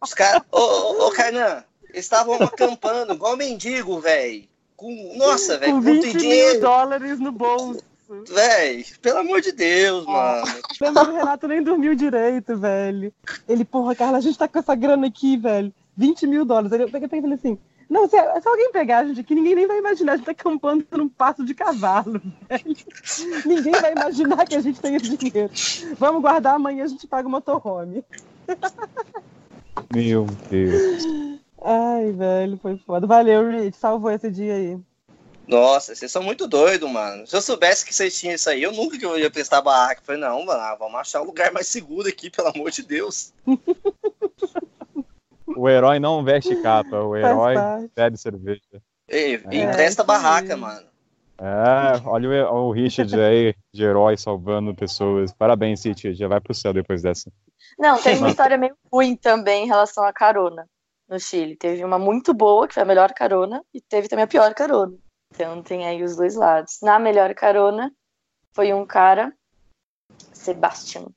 Os caras, ô, ô, ô Kainan, eles estavam acampando igual mendigo, velho. Com, nossa, velho, Com com 20 mil dólares no bolso. Véi, pelo amor de Deus, mano. Lembra o Renato nem dormiu direito, velho. Ele, porra, Carla, a gente tá com essa grana aqui, velho. 20 mil dólares. Aí Eu peguei e falei assim: não, se, se alguém pegar a gente aqui, ninguém nem vai imaginar. A gente tá acampando num passo de cavalo, velho. Ninguém vai imaginar que a gente tem esse dinheiro. Vamos guardar, amanhã a gente paga o motorhome. (laughs) Meu Deus. Ai, velho, foi foda. Valeu, Rich. Salvou esse dia aí. Nossa, vocês são muito doidos, mano. Se eu soubesse que vocês tinham isso aí, eu nunca que eu ia prestar barraca. Eu falei, não, mano, ah, vamos achar um lugar mais seguro aqui, pelo amor de Deus. (laughs) O herói não veste capa, o herói bebe cerveja. Ei, É. empresta barraca, mano. É, olha o, o Richard aí, de herói salvando pessoas. Parabéns, City. Já vai pro céu depois dessa. Não, tem uma história meio ruim também em relação à carona no Chile. Teve uma muito boa, que foi a melhor carona, e teve também a pior carona. Então tem aí os dois lados. Na melhor carona foi um cara, Sebastian,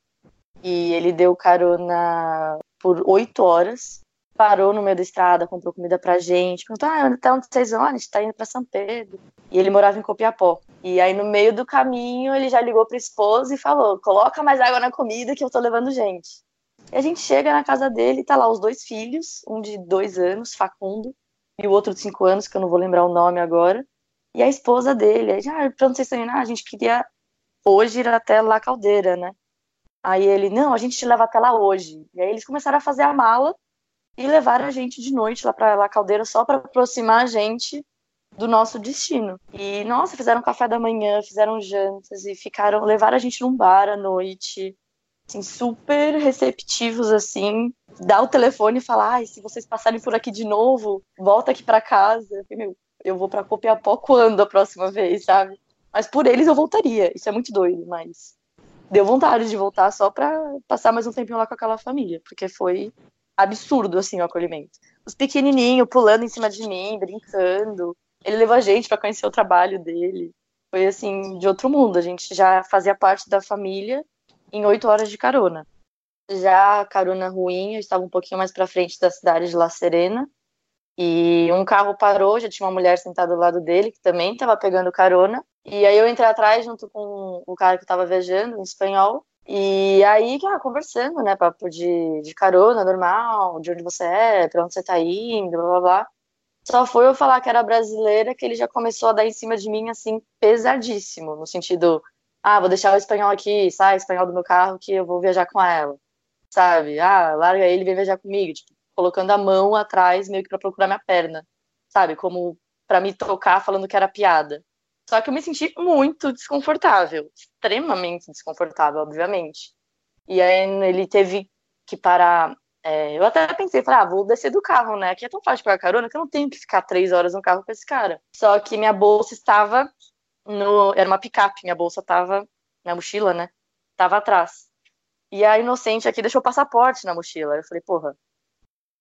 e ele deu carona por oito horas, parou no meio da estrada, comprou comida pra gente, perguntou, ah, até onde vocês vão? A gente tá indo pra São Pedro. E ele morava em Copiapó. E aí, no meio do caminho, ele já ligou pra esposa e falou: coloca mais água na comida que eu tô levando gente. E a gente chega na casa dele, tá lá os dois filhos, um de dois anos, Facundo, e o outro de cinco anos, que eu não vou lembrar o nome agora, e a esposa dele. Aí, ah, pra onde vocês estão indo? Ah, a gente queria hoje ir até La Caldeira, né? Aí ele, não, a gente te leva até lá hoje. E aí eles começaram a fazer a mala e levaram a gente de noite lá pra La Caldeira só pra aproximar a gente do nosso destino. E, nossa, fizeram café da manhã, fizeram jantas e ficaram, levaram a gente num bar à noite, assim, super receptivos, assim. Dá o telefone e fala, ai, se vocês passarem por aqui de novo, volta aqui pra casa. Meu, eu vou pra Copiapó quando a próxima vez, sabe? Mas por eles eu voltaria. Isso é muito doido, mas deu vontade de voltar só pra passar mais um tempinho lá com aquela família, porque foi absurdo, assim, o acolhimento. Os pequenininhos pulando em cima de mim, brincando. Ele levou a gente para conhecer o trabalho dele. Foi, assim, de outro mundo. A gente já fazia parte da família em oito horas de carona. Já a carona ruim, eu estava um pouquinho mais para frente da cidade de La Serena. E um carro parou, já tinha uma mulher sentada do lado dele, que também estava pegando carona. E aí eu entrei atrás junto com o cara que estava viajando, em espanhol. E aí, ah, conversando, né, papo de, de carona normal, de onde você é, pra onde você tá indo, blá blá blá. Só foi eu falar que era brasileira que ele já começou a dar em cima de mim, assim, pesadíssimo, no sentido, ah, vou deixar o espanhol aqui, sai espanhol do meu carro que eu vou viajar com ela, sabe? Ah, larga ele e vem viajar comigo, tipo, colocando a mão atrás meio que pra procurar minha perna, sabe? Como pra me tocar falando que era piada. Só que eu me senti muito desconfortável, extremamente desconfortável, obviamente. E aí ele teve que parar. é, eu até pensei, falei, ah, vou descer do carro, né? Aqui é tão fácil pegar carona que eu não tenho que ficar três horas no carro com esse cara. Só que minha bolsa estava no. Era uma picape, minha bolsa estava. Minha mochila, né? Tava atrás. E a inocente aqui deixou o passaporte na mochila. Eu falei, porra,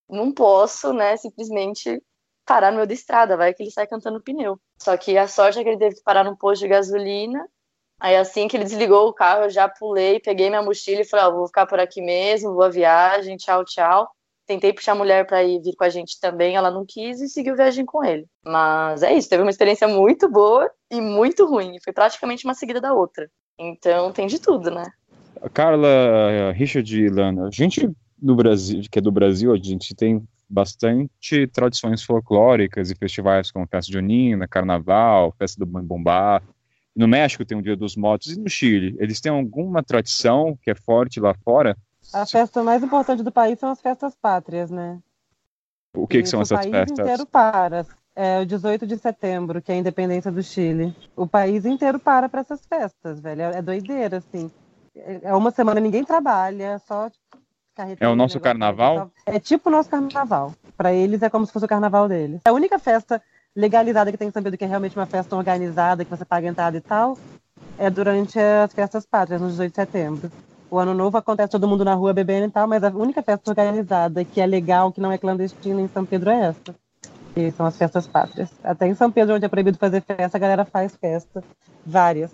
não posso, né, simplesmente parar no meio da estrada, vai que ele sai cantando pneu. Só que a sorte é que ele teve que parar num posto de gasolina. Aí assim que ele desligou o carro, eu já pulei, peguei minha mochila e falei, ó, vou ficar por aqui mesmo, boa viagem, tchau, tchau. Tentei puxar a mulher para ir vir com a gente também, ela não quis e seguiu viagem com ele. Mas é isso, teve uma experiência muito boa e muito ruim. Foi praticamente uma seguida da outra. Então tem de tudo, né? Carla, Richard e Lana, a gente do Brasil, que é do Brasil, a gente tem bastante tradições folclóricas e festivais como festa junina, carnaval, festa do Bombá. No México tem o Dia dos Mortos e no Chile, eles têm alguma tradição que é forte lá fora? A festa mais importante do país são as festas pátrias, né? O que, que são o essas país festas? inteiro para. É o 18 de setembro, que é a independência do Chile. O país inteiro para para essas festas, velho. É é doideira, assim. É uma semana ninguém trabalha, só É o nosso carnaval? É tipo o nosso carnaval. Para eles é como se fosse o carnaval deles. A única festa legalizada que tem em São Pedro, que é realmente uma festa organizada, que você paga entrada e tal, é durante as festas pátrias, no 18 de setembro. O ano novo acontece todo mundo na rua bebendo e tal, mas a única festa organizada que é legal, que não é clandestina em São Pedro é essa. Que são as festas pátrias. Até em São Pedro, onde é proibido fazer festa, a galera faz festa. Várias.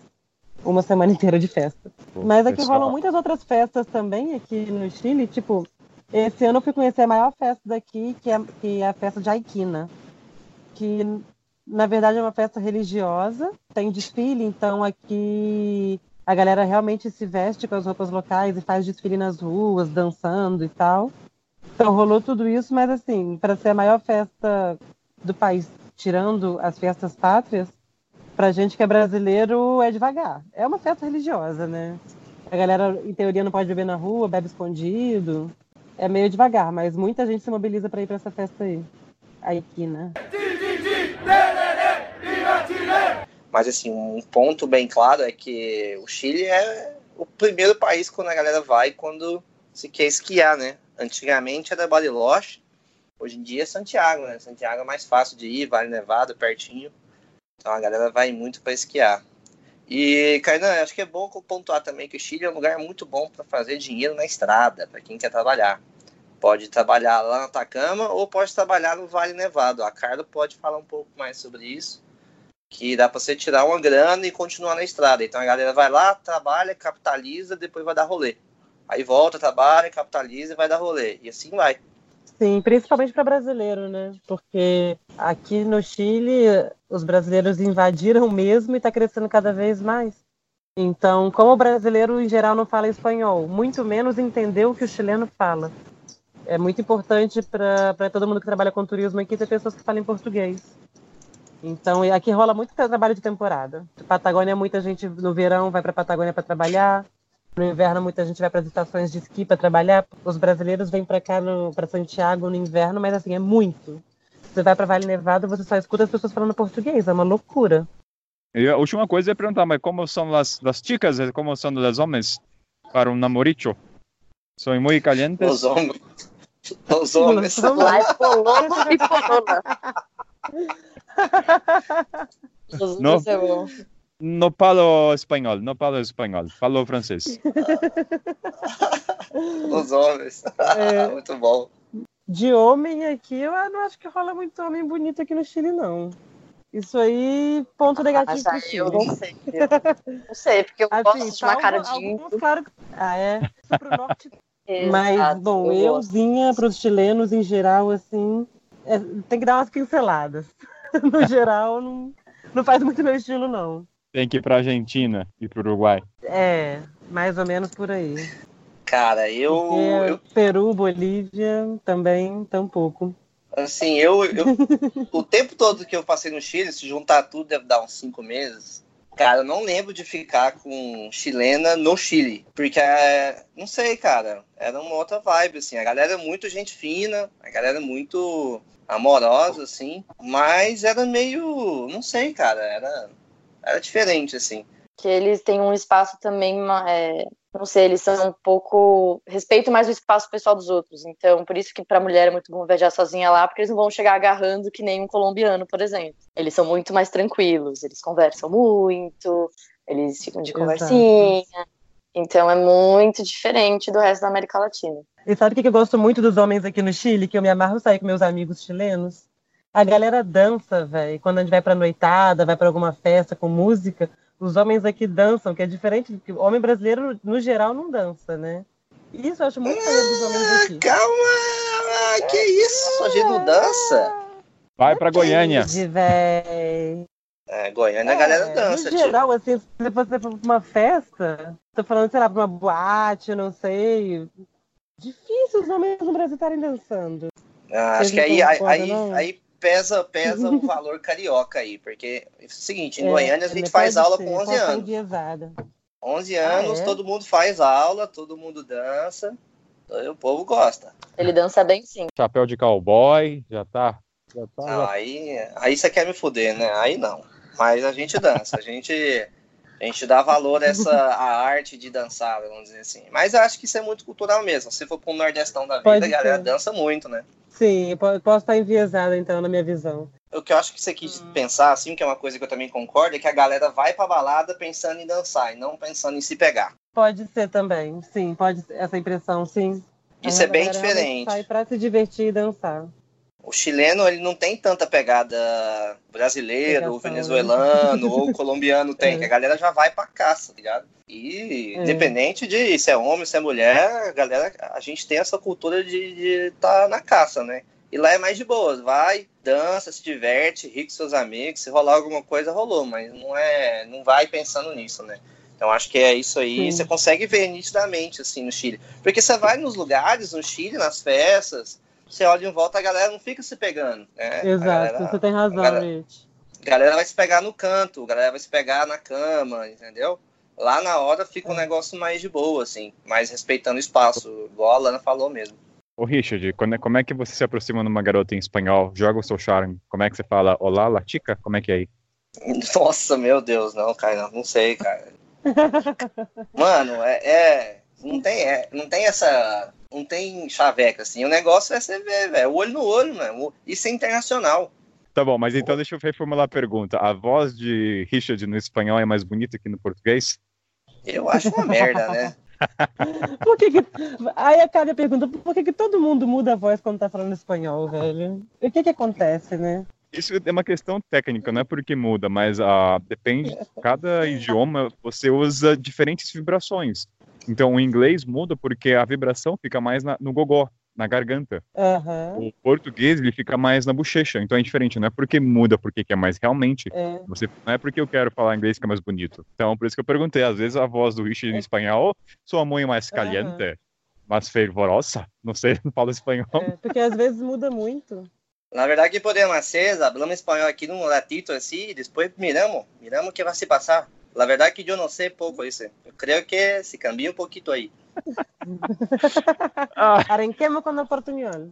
Uma semana inteira de festa. Pô, Mas aqui pessoal, rolam muitas outras festas também, aqui no Chile. Tipo, esse ano eu fui conhecer a maior festa daqui, que é, que é a festa de Aiquina. Que na verdade, é uma festa religiosa, tem desfile, então aqui a galera realmente se veste com as roupas locais e faz desfile nas ruas, dançando e tal. Então rolou tudo isso, mas assim, para ser a maior festa do país, tirando as festas pátrias, pra gente que é brasileiro é devagar. É uma festa religiosa, né? A galera, em teoria, não pode beber na rua, bebe escondido. É meio devagar, mas muita gente se mobiliza para ir para essa festa aí. Aqui, né? Mas assim, um ponto bem claro é que o Chile é o primeiro país quando a galera vai quando se quer esquiar, né? Antigamente era Bariloche, hoje em dia é Santiago, né? Santiago é mais fácil de ir, Vale Nevado, pertinho. Então a galera vai muito para esquiar. E, Kainan, acho que é bom pontuar também que o Chile é um lugar muito bom para fazer dinheiro na estrada, para quem quer trabalhar. Pode trabalhar lá na Atacama ou pode trabalhar no Vale Nevado. A Carla pode falar um pouco mais sobre isso, que dá para você tirar uma grana e continuar na estrada. Então a galera vai lá, trabalha, capitaliza, depois vai dar rolê. Aí volta, trabalha, capitaliza e vai dar rolê. E assim vai. Sim, principalmente para brasileiro, né? Porque aqui no Chile os brasileiros invadiram mesmo e está crescendo cada vez mais. Então, como o brasileiro em geral não fala espanhol, muito menos entender o que o chileno fala. É muito importante para todo mundo que trabalha com turismo aqui ter pessoas que falem português. Então, aqui rola muito trabalho de temporada. Patagônia, muita gente no verão vai para Patagônia para trabalhar. No inverno, muita gente vai para as estações de esqui para trabalhar. Os brasileiros vêm para cá, para Santiago, no inverno, mas assim, é muito. Você vai para Vale Nevado, você só escuta as pessoas falando português, é uma loucura. E a última coisa é perguntar, mas como são as, as chicas, como são os homens para um namoricho? São muito calientes? Os homens. Os homens. (laughs) É polono e polona. No, no falo espanhol, não falo espanhol, falo francês. (laughs) Os homens. É. (laughs) Muito bom. De homem aqui, eu não acho que rola muito homem bonito aqui no Chile, não. Isso aí, ponto negativo Mas pro aí Chile. eu não sei. Eu não sei, porque eu Assim, gosto de uma tá cara algum- de alguns, claro que- Ah, é? Isso pro norte. Exato, Mas, bom, eu euzinha pros chilenos, em geral, assim, é, tem que dar umas pinceladas. (laughs) no geral, não, não faz muito meu estilo, não. Tem que ir para Argentina e para Uruguai. É, mais ou menos por aí. Cara, eu, Porque eu Peru, Bolívia, também, tampouco. assim, eu, eu o tempo todo que eu passei no Chile, se juntar tudo, deve dar uns cinco meses. Cara, eu não lembro de ficar com chilena no Chile. Porque, é, não sei, cara, era uma outra vibe, assim. A galera é muito gente fina, a galera é muito amorosa, assim. Mas era meio, não sei, cara, era, era diferente, assim. que eles têm um espaço também, é, não sei, eles são um pouco. respeitam mais o espaço pessoal dos outros. Então, por isso que para mulher é muito bom viajar sozinha lá, porque eles não vão chegar agarrando que nem um colombiano, por exemplo. Eles são muito mais tranquilos, eles conversam muito, eles ficam de Exato. conversinha. Então, é muito diferente do resto da América Latina. E sabe o que que eu gosto muito dos homens aqui no Chile? Que eu me amarro sair com meus amigos chilenos. A galera dança, velho. Quando a gente vai pra noitada, vai pra alguma festa com música, os homens aqui dançam, que é diferente, porque o homem brasileiro, no geral, não dança, né? Isso eu acho muito maneiro dos homens aqui. Calma! Que isso? A gente não dança? Vai para Goiânia. De véi. É, Goiânia a galera É, dança, No geral, assim, se você for pra uma festa, tô falando, sei lá, pra uma boate, não sei. Difícil os homens no Brasil estarem dançando. Ah, acho que aí, aí, aí, aí pesa, pesa o (laughs) valor carioca aí, porque é o seguinte, em É, Goiânia a gente faz aula ser, com 11 posso estar anos. enviesada. 11 anos, é? todo mundo faz aula, todo mundo dança, o povo gosta. Ele dança bem sim. Chapéu de cowboy, já tá. Já tá. Não, aí, aí você quer me fuder, né? Aí não. Mas a gente dança, a gente, a gente dá valor a essa a arte de dançar, vamos dizer assim. Mas eu acho que isso é muito cultural mesmo. Se for pro Nordestão da vida, Pode a galera ser. dança muito, né? Sim, posso estar enviesada, então, na minha visão. O que eu acho que você quis pensar, assim, que é uma coisa que eu também concordo, é que a galera vai pra balada pensando em dançar e não pensando em se pegar. Pode ser também, sim, pode ser essa impressão, sim. Isso é bem diferente. Sai pra se divertir e dançar. O chileno, ele não tem tanta pegada brasileiro, Pegação, ou venezuelano, ou (laughs) colombiano tem, É. que a galera já vai pra caça, tá ligado? E É. independente de se é homem, se é mulher, a galera, a gente tem essa cultura de estar tá na caça, né? E lá é mais de boas, vai, dança, se diverte, ri com seus amigos, se rolar alguma coisa, rolou, mas não é, não vai pensando nisso, né? Então acho que é isso aí, Sim. você consegue ver nitidamente assim no Chile. Porque você vai nos lugares, no Chile, nas festas, você olha em volta, a galera não fica se pegando, né? Exato, galera, você tem razão, a galera, Rich. A galera vai se pegar no canto, a galera vai se pegar na cama, entendeu? Lá na hora fica um é. negócio mais de boa, assim, mais respeitando o espaço, igual a Lana falou mesmo. Ô Richard, quando, é, como é que você se aproxima de uma garota em espanhol? Joga o seu charme. Como é que você fala? Olá, latica? Como é que é aí? (laughs) Nossa, meu Deus, não, cara, não sei, cara. (laughs) Mano, é, é, não tem, é, não tem essa, não tem chaveca assim. O negócio é você ver, velho, olho no olho, mano. Isso é internacional. Tá bom, mas então deixa eu reformular a pergunta. A voz de Richard no espanhol é mais bonita que no português? Eu acho uma merda, né? (laughs) por que, que... Aí acaba a pergunta, por que, que todo mundo muda a voz quando tá falando espanhol, velho? O que que acontece, né? Isso é uma questão técnica, não é porque muda, mas uh, depende, cada idioma você usa diferentes vibrações. Então o inglês muda porque a vibração fica mais na, no gogó, na garganta. Uhum. O português ele fica mais na bochecha, então é diferente, não é porque muda porque é mais realmente, é. Você, não é porque eu quero falar inglês que é mais bonito. Então por isso que eu perguntei, às vezes a voz do Richard em é. espanhol, sua mãe é mais caliente, uhum. mais fervorosa, não sei, não falo espanhol. É, porque às vezes muda muito. Na verdade, podemos hacer, hablamos espanhol aqui num ratito assim, e depois miramos, miramos o que vai se passar. La verdade que eu não sei pouco isso. Eu creio que se cambia um pouquinho aí. (laughs) Arranquemos com o portunhol.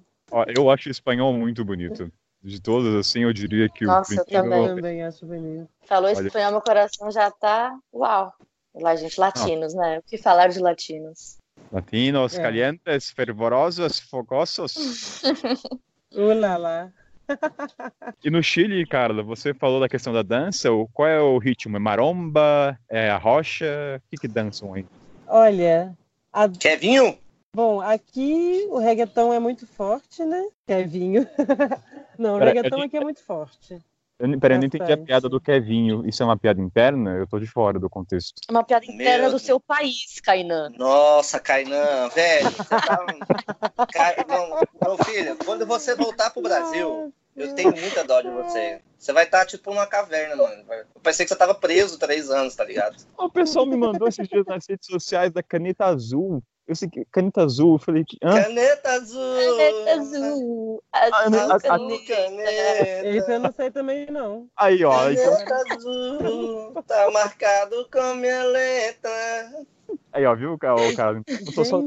Eu acho o espanhol muito bonito. De todos, assim, eu diria que Nossa, o Nossa, eu também. também acho bonito. Falou Olha... espanhol, meu coração já tá... Uau! Lá, gente, latinos, ah. né? O que falar de latinos? Latinos, é. calientes, fervorosos, fogosos. (laughs) Ulala. (laughs) E no Chile, Carla, você falou da questão da dança. Qual é o ritmo? É maromba? É a rocha? O que, que dançam aí? Olha. A... Kevinho? Bom, aqui o reggaeton é muito forte, né? Kevinho. (laughs) não, o Pera, reggaeton gente... aqui é muito forte. Eu, peraí, eu não entendi a piada do Kevinho. Isso é uma piada interna? Eu tô de fora do contexto. É uma piada interna Meu... do seu país, Kainan. Nossa, Kainan, velho. Você tá... (laughs) não, não, filho, quando você voltar pro Brasil, eu tenho muita dó de (laughs) você. Você vai estar, tá, tipo, numa caverna, mano. Eu pensei que você tava preso três anos, tá ligado? O pessoal me mandou esses dias nas redes sociais da caneta azul. Eu sei que caneta azul, eu falei que. Hã? Caneta azul! Caneta azul! Azul, ah, a, caneta. caneta. Isso eu não sei também, não. Aí, ó. Caneta então... azul, tá marcado com minha letra. Aí, ó, viu, cara? Eu, só...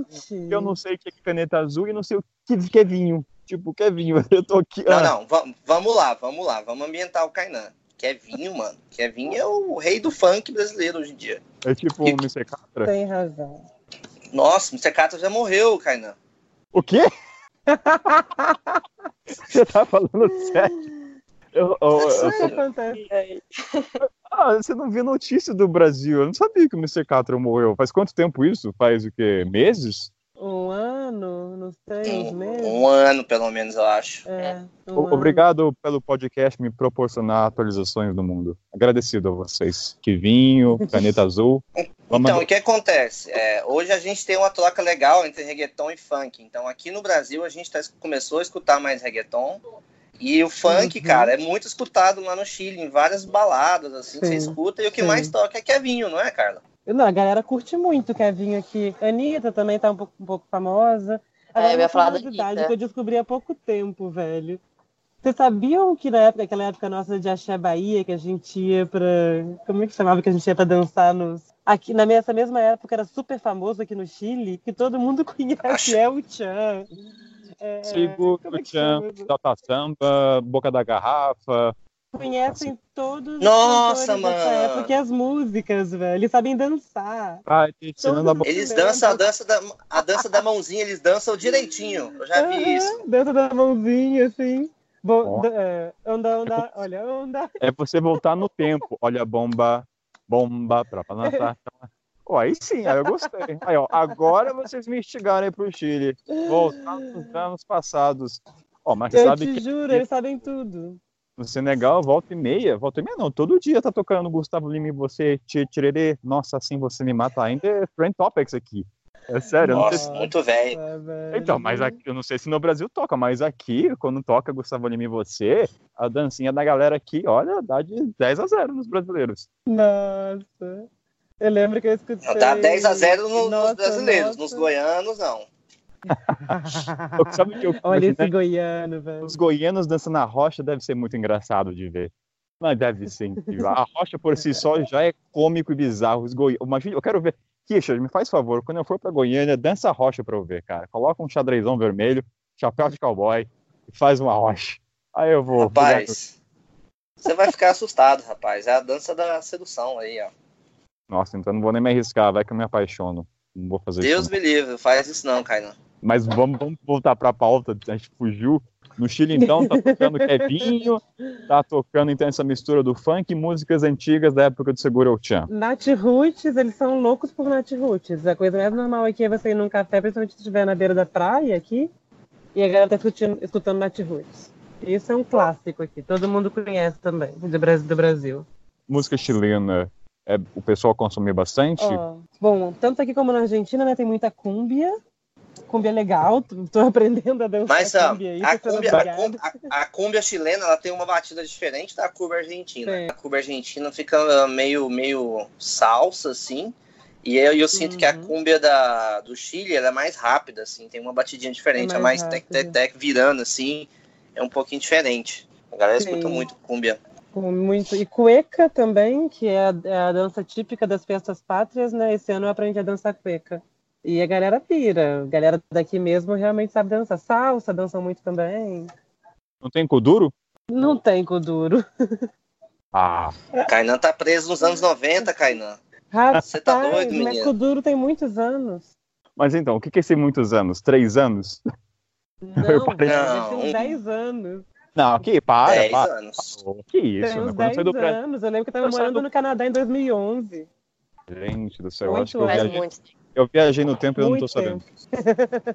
eu não sei o que é caneta azul e não sei o que é vinho. Tipo, Kevinho, (laughs) eu tô aqui. Não, ah. não, vamos lá, vamos lá, vamos ambientar o Kainan. Kevinho, mano. Kevinho é o rei do funk brasileiro hoje em dia. É tipo o um MC Catra? Tem razão. Nossa, o MC Catra já morreu, Kainan. O quê? (laughs) Você tá falando sério? Eu, eu, eu, eu, (laughs) ah, você não viu notícia do Brasil? Eu não sabia que o Mr. Catra morreu. Faz quanto tempo isso? Faz o quê? Meses? Um ano, não sei, uns meses. Um ano, pelo menos, eu acho. É, um Obrigado ano. pelo podcast me proporcionar atualizações do mundo. Agradecido a vocês. Que vinho, (laughs) caneta azul. Vamos então, o que acontece? É, hoje a gente tem uma troca legal entre reggaeton e funk. Então, aqui no Brasil, a gente tá, começou a escutar mais reggaeton. E o funk, uhum. cara, é muito escutado lá no Chile, em várias baladas, assim, sim, você escuta. E o que sim. mais toca é que é vinho, não é, Carla? Não, a galera curte muito Kevin aqui. Anitta também tá um pouco, um pouco famosa. Agora, é, eu ia falar da Anitta. que eu descobri há pouco tempo, velho. Vocês sabiam que na época, aquela época nossa de Axé Bahia, que a gente ia pra. Como é que chamava que a gente ia pra dançar nos. Aqui, na essa mesma época, era super famoso aqui no Chile, que todo mundo (laughs) conhece, é o Chan. É, Sigo, é Chan, Dota Samba, Boca da Garrafa, conhecem todos Nossa, mano. época as músicas, velho. Eles sabem dançar. Ai, eles dançam a dança, da, a dança da mãozinha, eles dançam direitinho. Eu já vi uhum, isso. Dança da mãozinha, assim. Bo oh. é, onda, onda, olha, onda. É você voltar no tempo. Olha, bomba, bomba, pra lançar. Oh, aí sim, aí eu gostei. Aí, ó, agora vocês me instigaram aí pro Chile. Voltar nos anos passados. Ó, mas eu sabe te que... juro, eles sabem tudo. No Senegal, volta e meia, volta e meia não, todo dia tá tocando Gustavo Lima e você, Tirerê, nossa, assim você me mata ainda, é Friend Topics aqui. É sério, eu não sei Nossa, se... muito velho. É, velho. Então, mas aqui, eu não sei se no Brasil toca, mas aqui, quando toca Gustavo Lima e você, a dancinha da galera aqui, olha, dá de 10 a 0 nos brasileiros. Nossa. Eu lembro que eu escutei. Não, dá 10 a 0 no- Nossa, nos brasileiros, nossa. nos goianos não. (laughs) Sabe que eu Olha esse goiano, velho. Os goianos dançando na rocha deve ser muito engraçado de ver. Mas deve ser incrível. A rocha por si só já é cômico e bizarro. Os goi... Imagina, eu quero ver. Richard, me faz favor, quando eu for pra Goiânia, dança a rocha pra eu ver, cara. Coloca um xadrezão vermelho, chapéu de cowboy e faz uma rocha. Aí eu vou. Rapaz, você vai ficar assustado, rapaz. É a dança da sedução aí, ó. Nossa, então não vou nem me arriscar, vai que eu me apaixono. Não vou fazer Deus isso. me livre, faz isso não, Kainan. Mas vamos, vamos voltar pra pauta, a gente fugiu. No Chile, então, tá tocando Kevinho, tá tocando então essa mistura do funk e músicas antigas da época do Segura o Chan. Nath Roots, eles são loucos por Nath Roots. A coisa mais normal aqui é você ir num café, principalmente se estiver na beira da praia aqui, e a galera tá escutando, escutando Nath Roots. Isso é um clássico aqui, todo mundo conhece também, do Brasil. Do Brasil. Música chilena, é, o pessoal consome bastante? Ó, bom, tanto aqui como na Argentina, né, tem muita cúmbia. Cúmbia é legal, tô, aprendendo a dançar Mas ó, cúmbia aí, a, cúmbia, a, cúmbia, a, a cúmbia chilena ela tem uma batida diferente da cúmbia argentina. Sim. A cúmbia argentina fica meio, meio salsa, assim. E eu, eu sinto que a Uhum. cúmbia da, do Chile é mais rápida, assim, tem uma batidinha diferente, É é mais mais tec, tec, tec, virando, assim, é um pouquinho diferente. A galera Sim. escuta muito cúmbia. Com muito. E cueca também, que é a, é a dança típica das festas pátrias, né? Esse ano eu aprendi a dançar cueca. E a galera pira. A galera daqui mesmo realmente sabe dançar. Salsa dançam muito também. Não tem Kuduro? Não tem kuduro. Ah, Kainan tá preso nos anos 90, Kainan. Rapaz, Você tá doido, mas menino? kuduro tem muitos anos. mas então, o que que é esse muitos anos? Três anos? Não, parei- velho, tem Não. uns 10 anos. Não, aqui, para, 10 para. anos. Que isso, Tem né? uns Quando eu 10 saí do Brasil. anos. Eu lembro que eu tava Eu morando do- no Canadá em 2011. Gente do céu, eu acho que eu viajei, muito. Eu viajei no tempo e eu não tô Muito sabendo.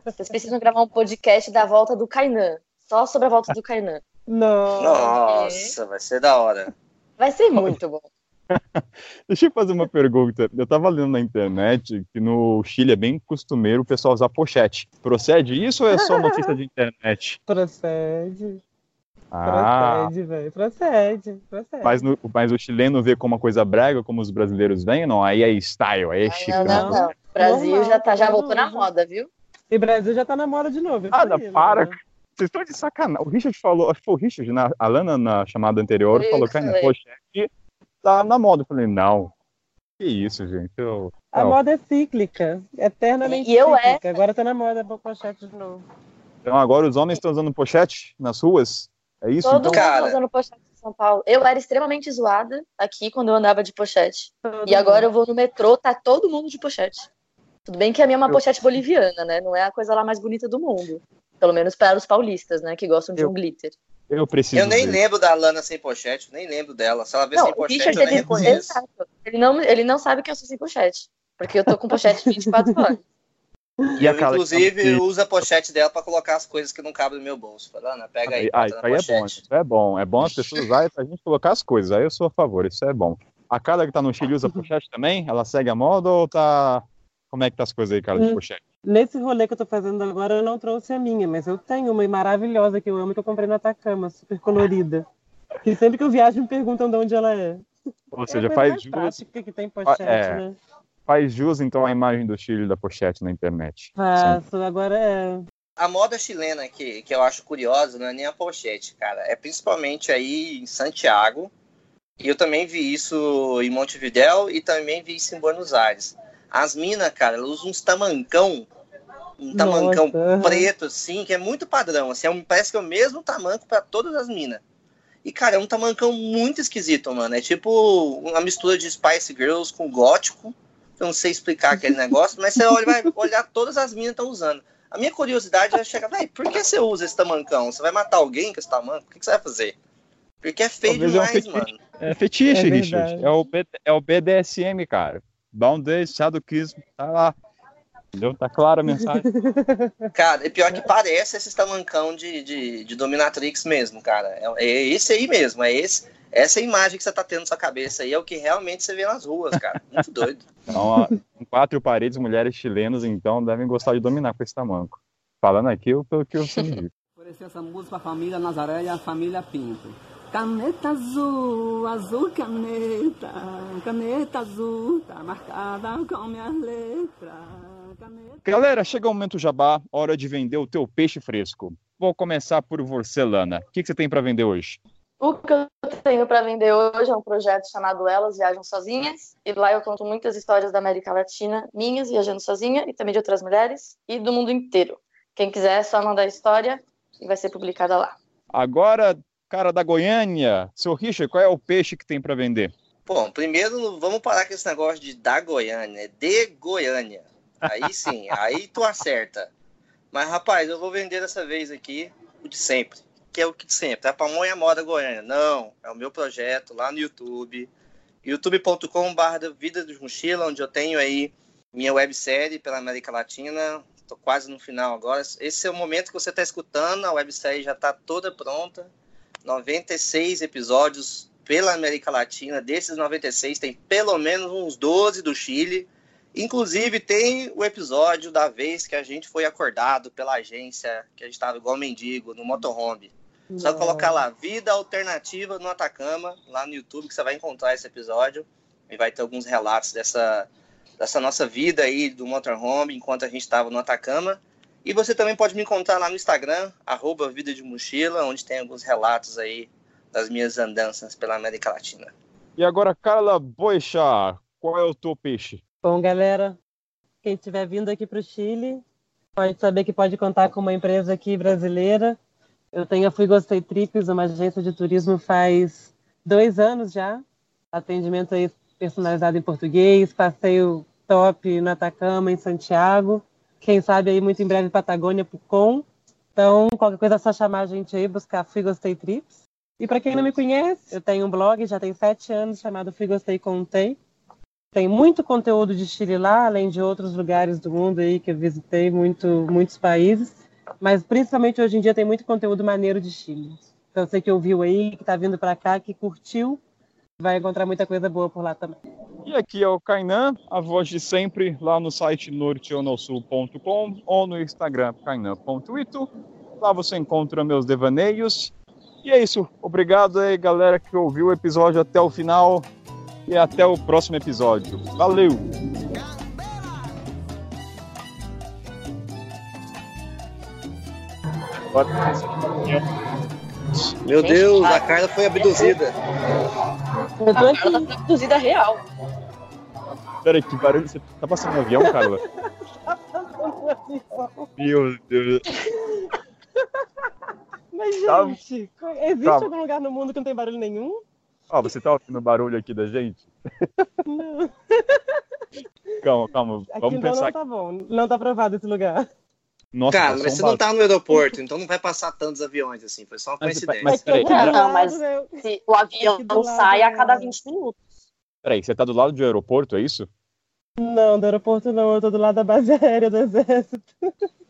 Vocês precisam gravar um podcast da volta do Kainan. Só sobre a volta do Kainan. Nossa. Nossa, vai ser da hora. Vai ser muito bom. (laughs) Deixa eu fazer uma pergunta. Eu tava lendo na internet que no Chile é bem costumeiro o pessoal usar pochete. Procede isso ou é só notícia de internet? (laughs) Procede. Ah, Procede, velho. Procede. Procede. mas, no- mas o chileno vê como uma coisa brega, como os brasileiros veem, não? Aí é style, aí é chique. Não, não, não. O Brasil Normal, já, tá, já voltou na moda, viu? E o Brasil já tá na moda de novo. isso Nada, aí, para. né? Vocês estão de sacanagem. O Richard falou, acho que foi o Richard, na, a Lana na chamada anterior, Eu falou que que a falei. pochete tá na moda. Eu falei, não. Que isso, gente. Eu, A não. moda é cíclica. Eternamente E eu é. Agora tá na moda a pochete de novo. Então agora os homens estão usando pochete nas ruas? É isso? Todo então? mundo Cara. tá usando pochete em São Paulo. Eu era extremamente zoada aqui quando eu andava de pochete. Todo E agora eu mundo. vou no metrô, tá todo mundo de pochete. Tudo bem que a minha é uma Eu- pochete (laughs) boliviana, né? Não é a coisa lá mais bonita do mundo. Pelo menos para os paulistas, né? Que gostam de Eu- um glitter. Eu preciso Eu nem ver. lembro da Lana sem pochete, nem lembro dela. Se ela vê Não, sem pochete, Richard, eu nem ele, reconheço. exato. ele, não, ele não sabe que eu sou sem pochete. Porque eu tô com pochete 24 (laughs) horas. E Eu, inclusive, que- uso a pochete dela pra colocar as coisas que não cabem no meu bolso. Fala, Ana, pega aí, Ah, isso na aí é bom, pochete. isso é bom. É bom as pessoas usarem pra gente colocar as coisas. Aí eu sou a favor, isso é bom. A Carla que tá no Chile usa pochete também? Ela segue a moda ou tá. Como é que tá as coisas aí, Carla, de Hum. pochete? Nesse rolê que eu tô fazendo agora, eu não trouxe a minha, mas eu tenho uma maravilhosa que eu amo, que eu comprei no Atacama, super colorida. Que sempre que eu viajo me perguntam de onde ela é. Ou é seja, coisa faz jus, prática que tem pochete, é. né? faz jus então a imagem do Chile da pochete na internet. Faço, agora é. A moda chilena que, que eu acho curiosa não é nem a pochete, cara. É principalmente aí em Santiago. E eu também vi isso em Montevidéu e também vi isso em Buenos Aires. As minas, cara, elas usam uns tamancão. Um tamancão Nossa, preto, assim, que é muito padrão. Assim, é um- parece que é o mesmo tamanco pra todas as minas. E, cara, é um tamancão muito esquisito, mano. É tipo uma mistura de Spice Girls com gótico. Eu não sei explicar aquele (laughs) negócio, mas você olha, vai olhar, todas as minas estão usando. A minha curiosidade é chegar, velho, por que você usa esse tamancão? Você vai matar alguém com esse tamanco? O que, que você vai fazer? Porque é feio Talvez é um demais, fetiche. mano. É fetiche, É Richard. É o, B- é o BDSM, cara. Bondage, sadoquismo, tá lá. Entendeu? Tá clara a mensagem. (laughs) Cara, é pior que parece esse tamancão de, de, de Dominatrix mesmo, cara. É, é esse aí mesmo, é esse. Essa imagem que você tá tendo na sua cabeça aí é o que realmente você vê nas ruas, cara. Muito doido. (laughs) Então, quatro paredes, mulheres chilenas, então, devem gostar de dominar com esse tamanco. Falando aqui, pelo que você me viu. Oferecer essa música para a família Nazaré e a família Pinto. Caneta azul, azul caneta, caneta azul, tá marcada com minhas letras. Caneta... Galera, chega o momento jabá, hora de vender o teu peixe fresco. Vou começar por você, Lana. O que, que você tem para vender hoje? O que eu tenho para vender hoje é um projeto chamado Elas Viajam Sozinhas. E lá eu conto muitas histórias da América Latina, minhas viajando sozinha e também de outras mulheres e do mundo inteiro. Quem quiser é só mandar a história e vai ser publicada lá. Agora, cara da Goiânia, seu Richard, qual é o peixe que tem para vender? Bom, primeiro vamos parar com esse negócio de da Goiânia, é de Goiânia. Aí sim, (laughs) aí tu acerta. Mas rapaz, eu vou vender dessa vez aqui o de sempre que é o que sempre, a Pamonha Moda Goiânia. Não, é o meu projeto lá no YouTube, youtube.com.br Vida dos Mochila, onde eu tenho aí minha websérie pela América Latina. Estou quase no final agora. Esse é o momento que você está escutando, a websérie já está toda pronta. 96 episódios pela América Latina. Desses 96, tem pelo menos uns 12 do Chile. Inclusive, tem o episódio da vez que a gente foi acordado pela agência, que a gente estava igual mendigo, no motorhome. Só colocar lá, Vida Alternativa no Atacama, lá no YouTube, que você vai encontrar esse episódio. E vai ter alguns relatos dessa, dessa nossa vida aí do motorhome, enquanto a gente estava no Atacama. E você também pode me encontrar lá no Instagram, arroba Vida de Mochila, onde tem alguns relatos aí das minhas andanças pela América Latina. E agora, Carla Boixá, qual é o teu peixe? Bom, galera, quem estiver vindo aqui para o Chile, pode saber que pode contar com uma empresa aqui brasileira eu tenho a Fui Gostei Trips, uma agência de turismo faz dois anos já. Atendimento aí personalizado em português, passeio top no Atacama, em Santiago. Quem sabe aí muito em breve Patagônia, Pucon. Então, qualquer coisa é só chamar a gente aí, buscar Fui Gostei Trips. E para quem não me conhece, eu tenho um blog, já tem sete anos, chamado Fui Gostei Contei. Tem muito conteúdo de Chile lá, além de outros lugares do mundo aí que eu visitei, muito, muitos países. Mas principalmente hoje em dia tem muito conteúdo maneiro de Chile. Então você que ouviu aí, que está vindo para cá, que curtiu, vai encontrar muita coisa boa por lá também. E aqui é o Kainan, a voz de sempre, lá no site norteonosul.com ou no Instagram kainan.ito. Lá você encontra meus devaneios. E é isso. Obrigado aí, galera, que ouviu o episódio até o final. E até o próximo episódio. Valeu! Meu Deus, a Carla foi abduzida. Eu tô aqui, abduzida real. Peraí, que barulho? Você tá passando um avião, Carla? (laughs) Meu Deus. Mas, tá... gente, existe Calma. algum lugar no mundo que não tem barulho nenhum? Ó, oh, você tá ouvindo barulho aqui da gente? Não. Calma, calma. Aqui Vamos não, pensar. Não tá bom. Não tá aprovado esse lugar. Nossa, Cara, mas você um não tá no aeroporto, então não vai passar tantos aviões assim, foi só uma mas, coincidência. Mas, peraí, não, não, mas se o avião não sai a cada 20 minutos. Peraí, você tá do lado do aeroporto, é isso? Não, do aeroporto não, eu tô do lado da base aérea do exército.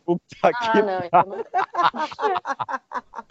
Puta ah, que não, então não. (laughs)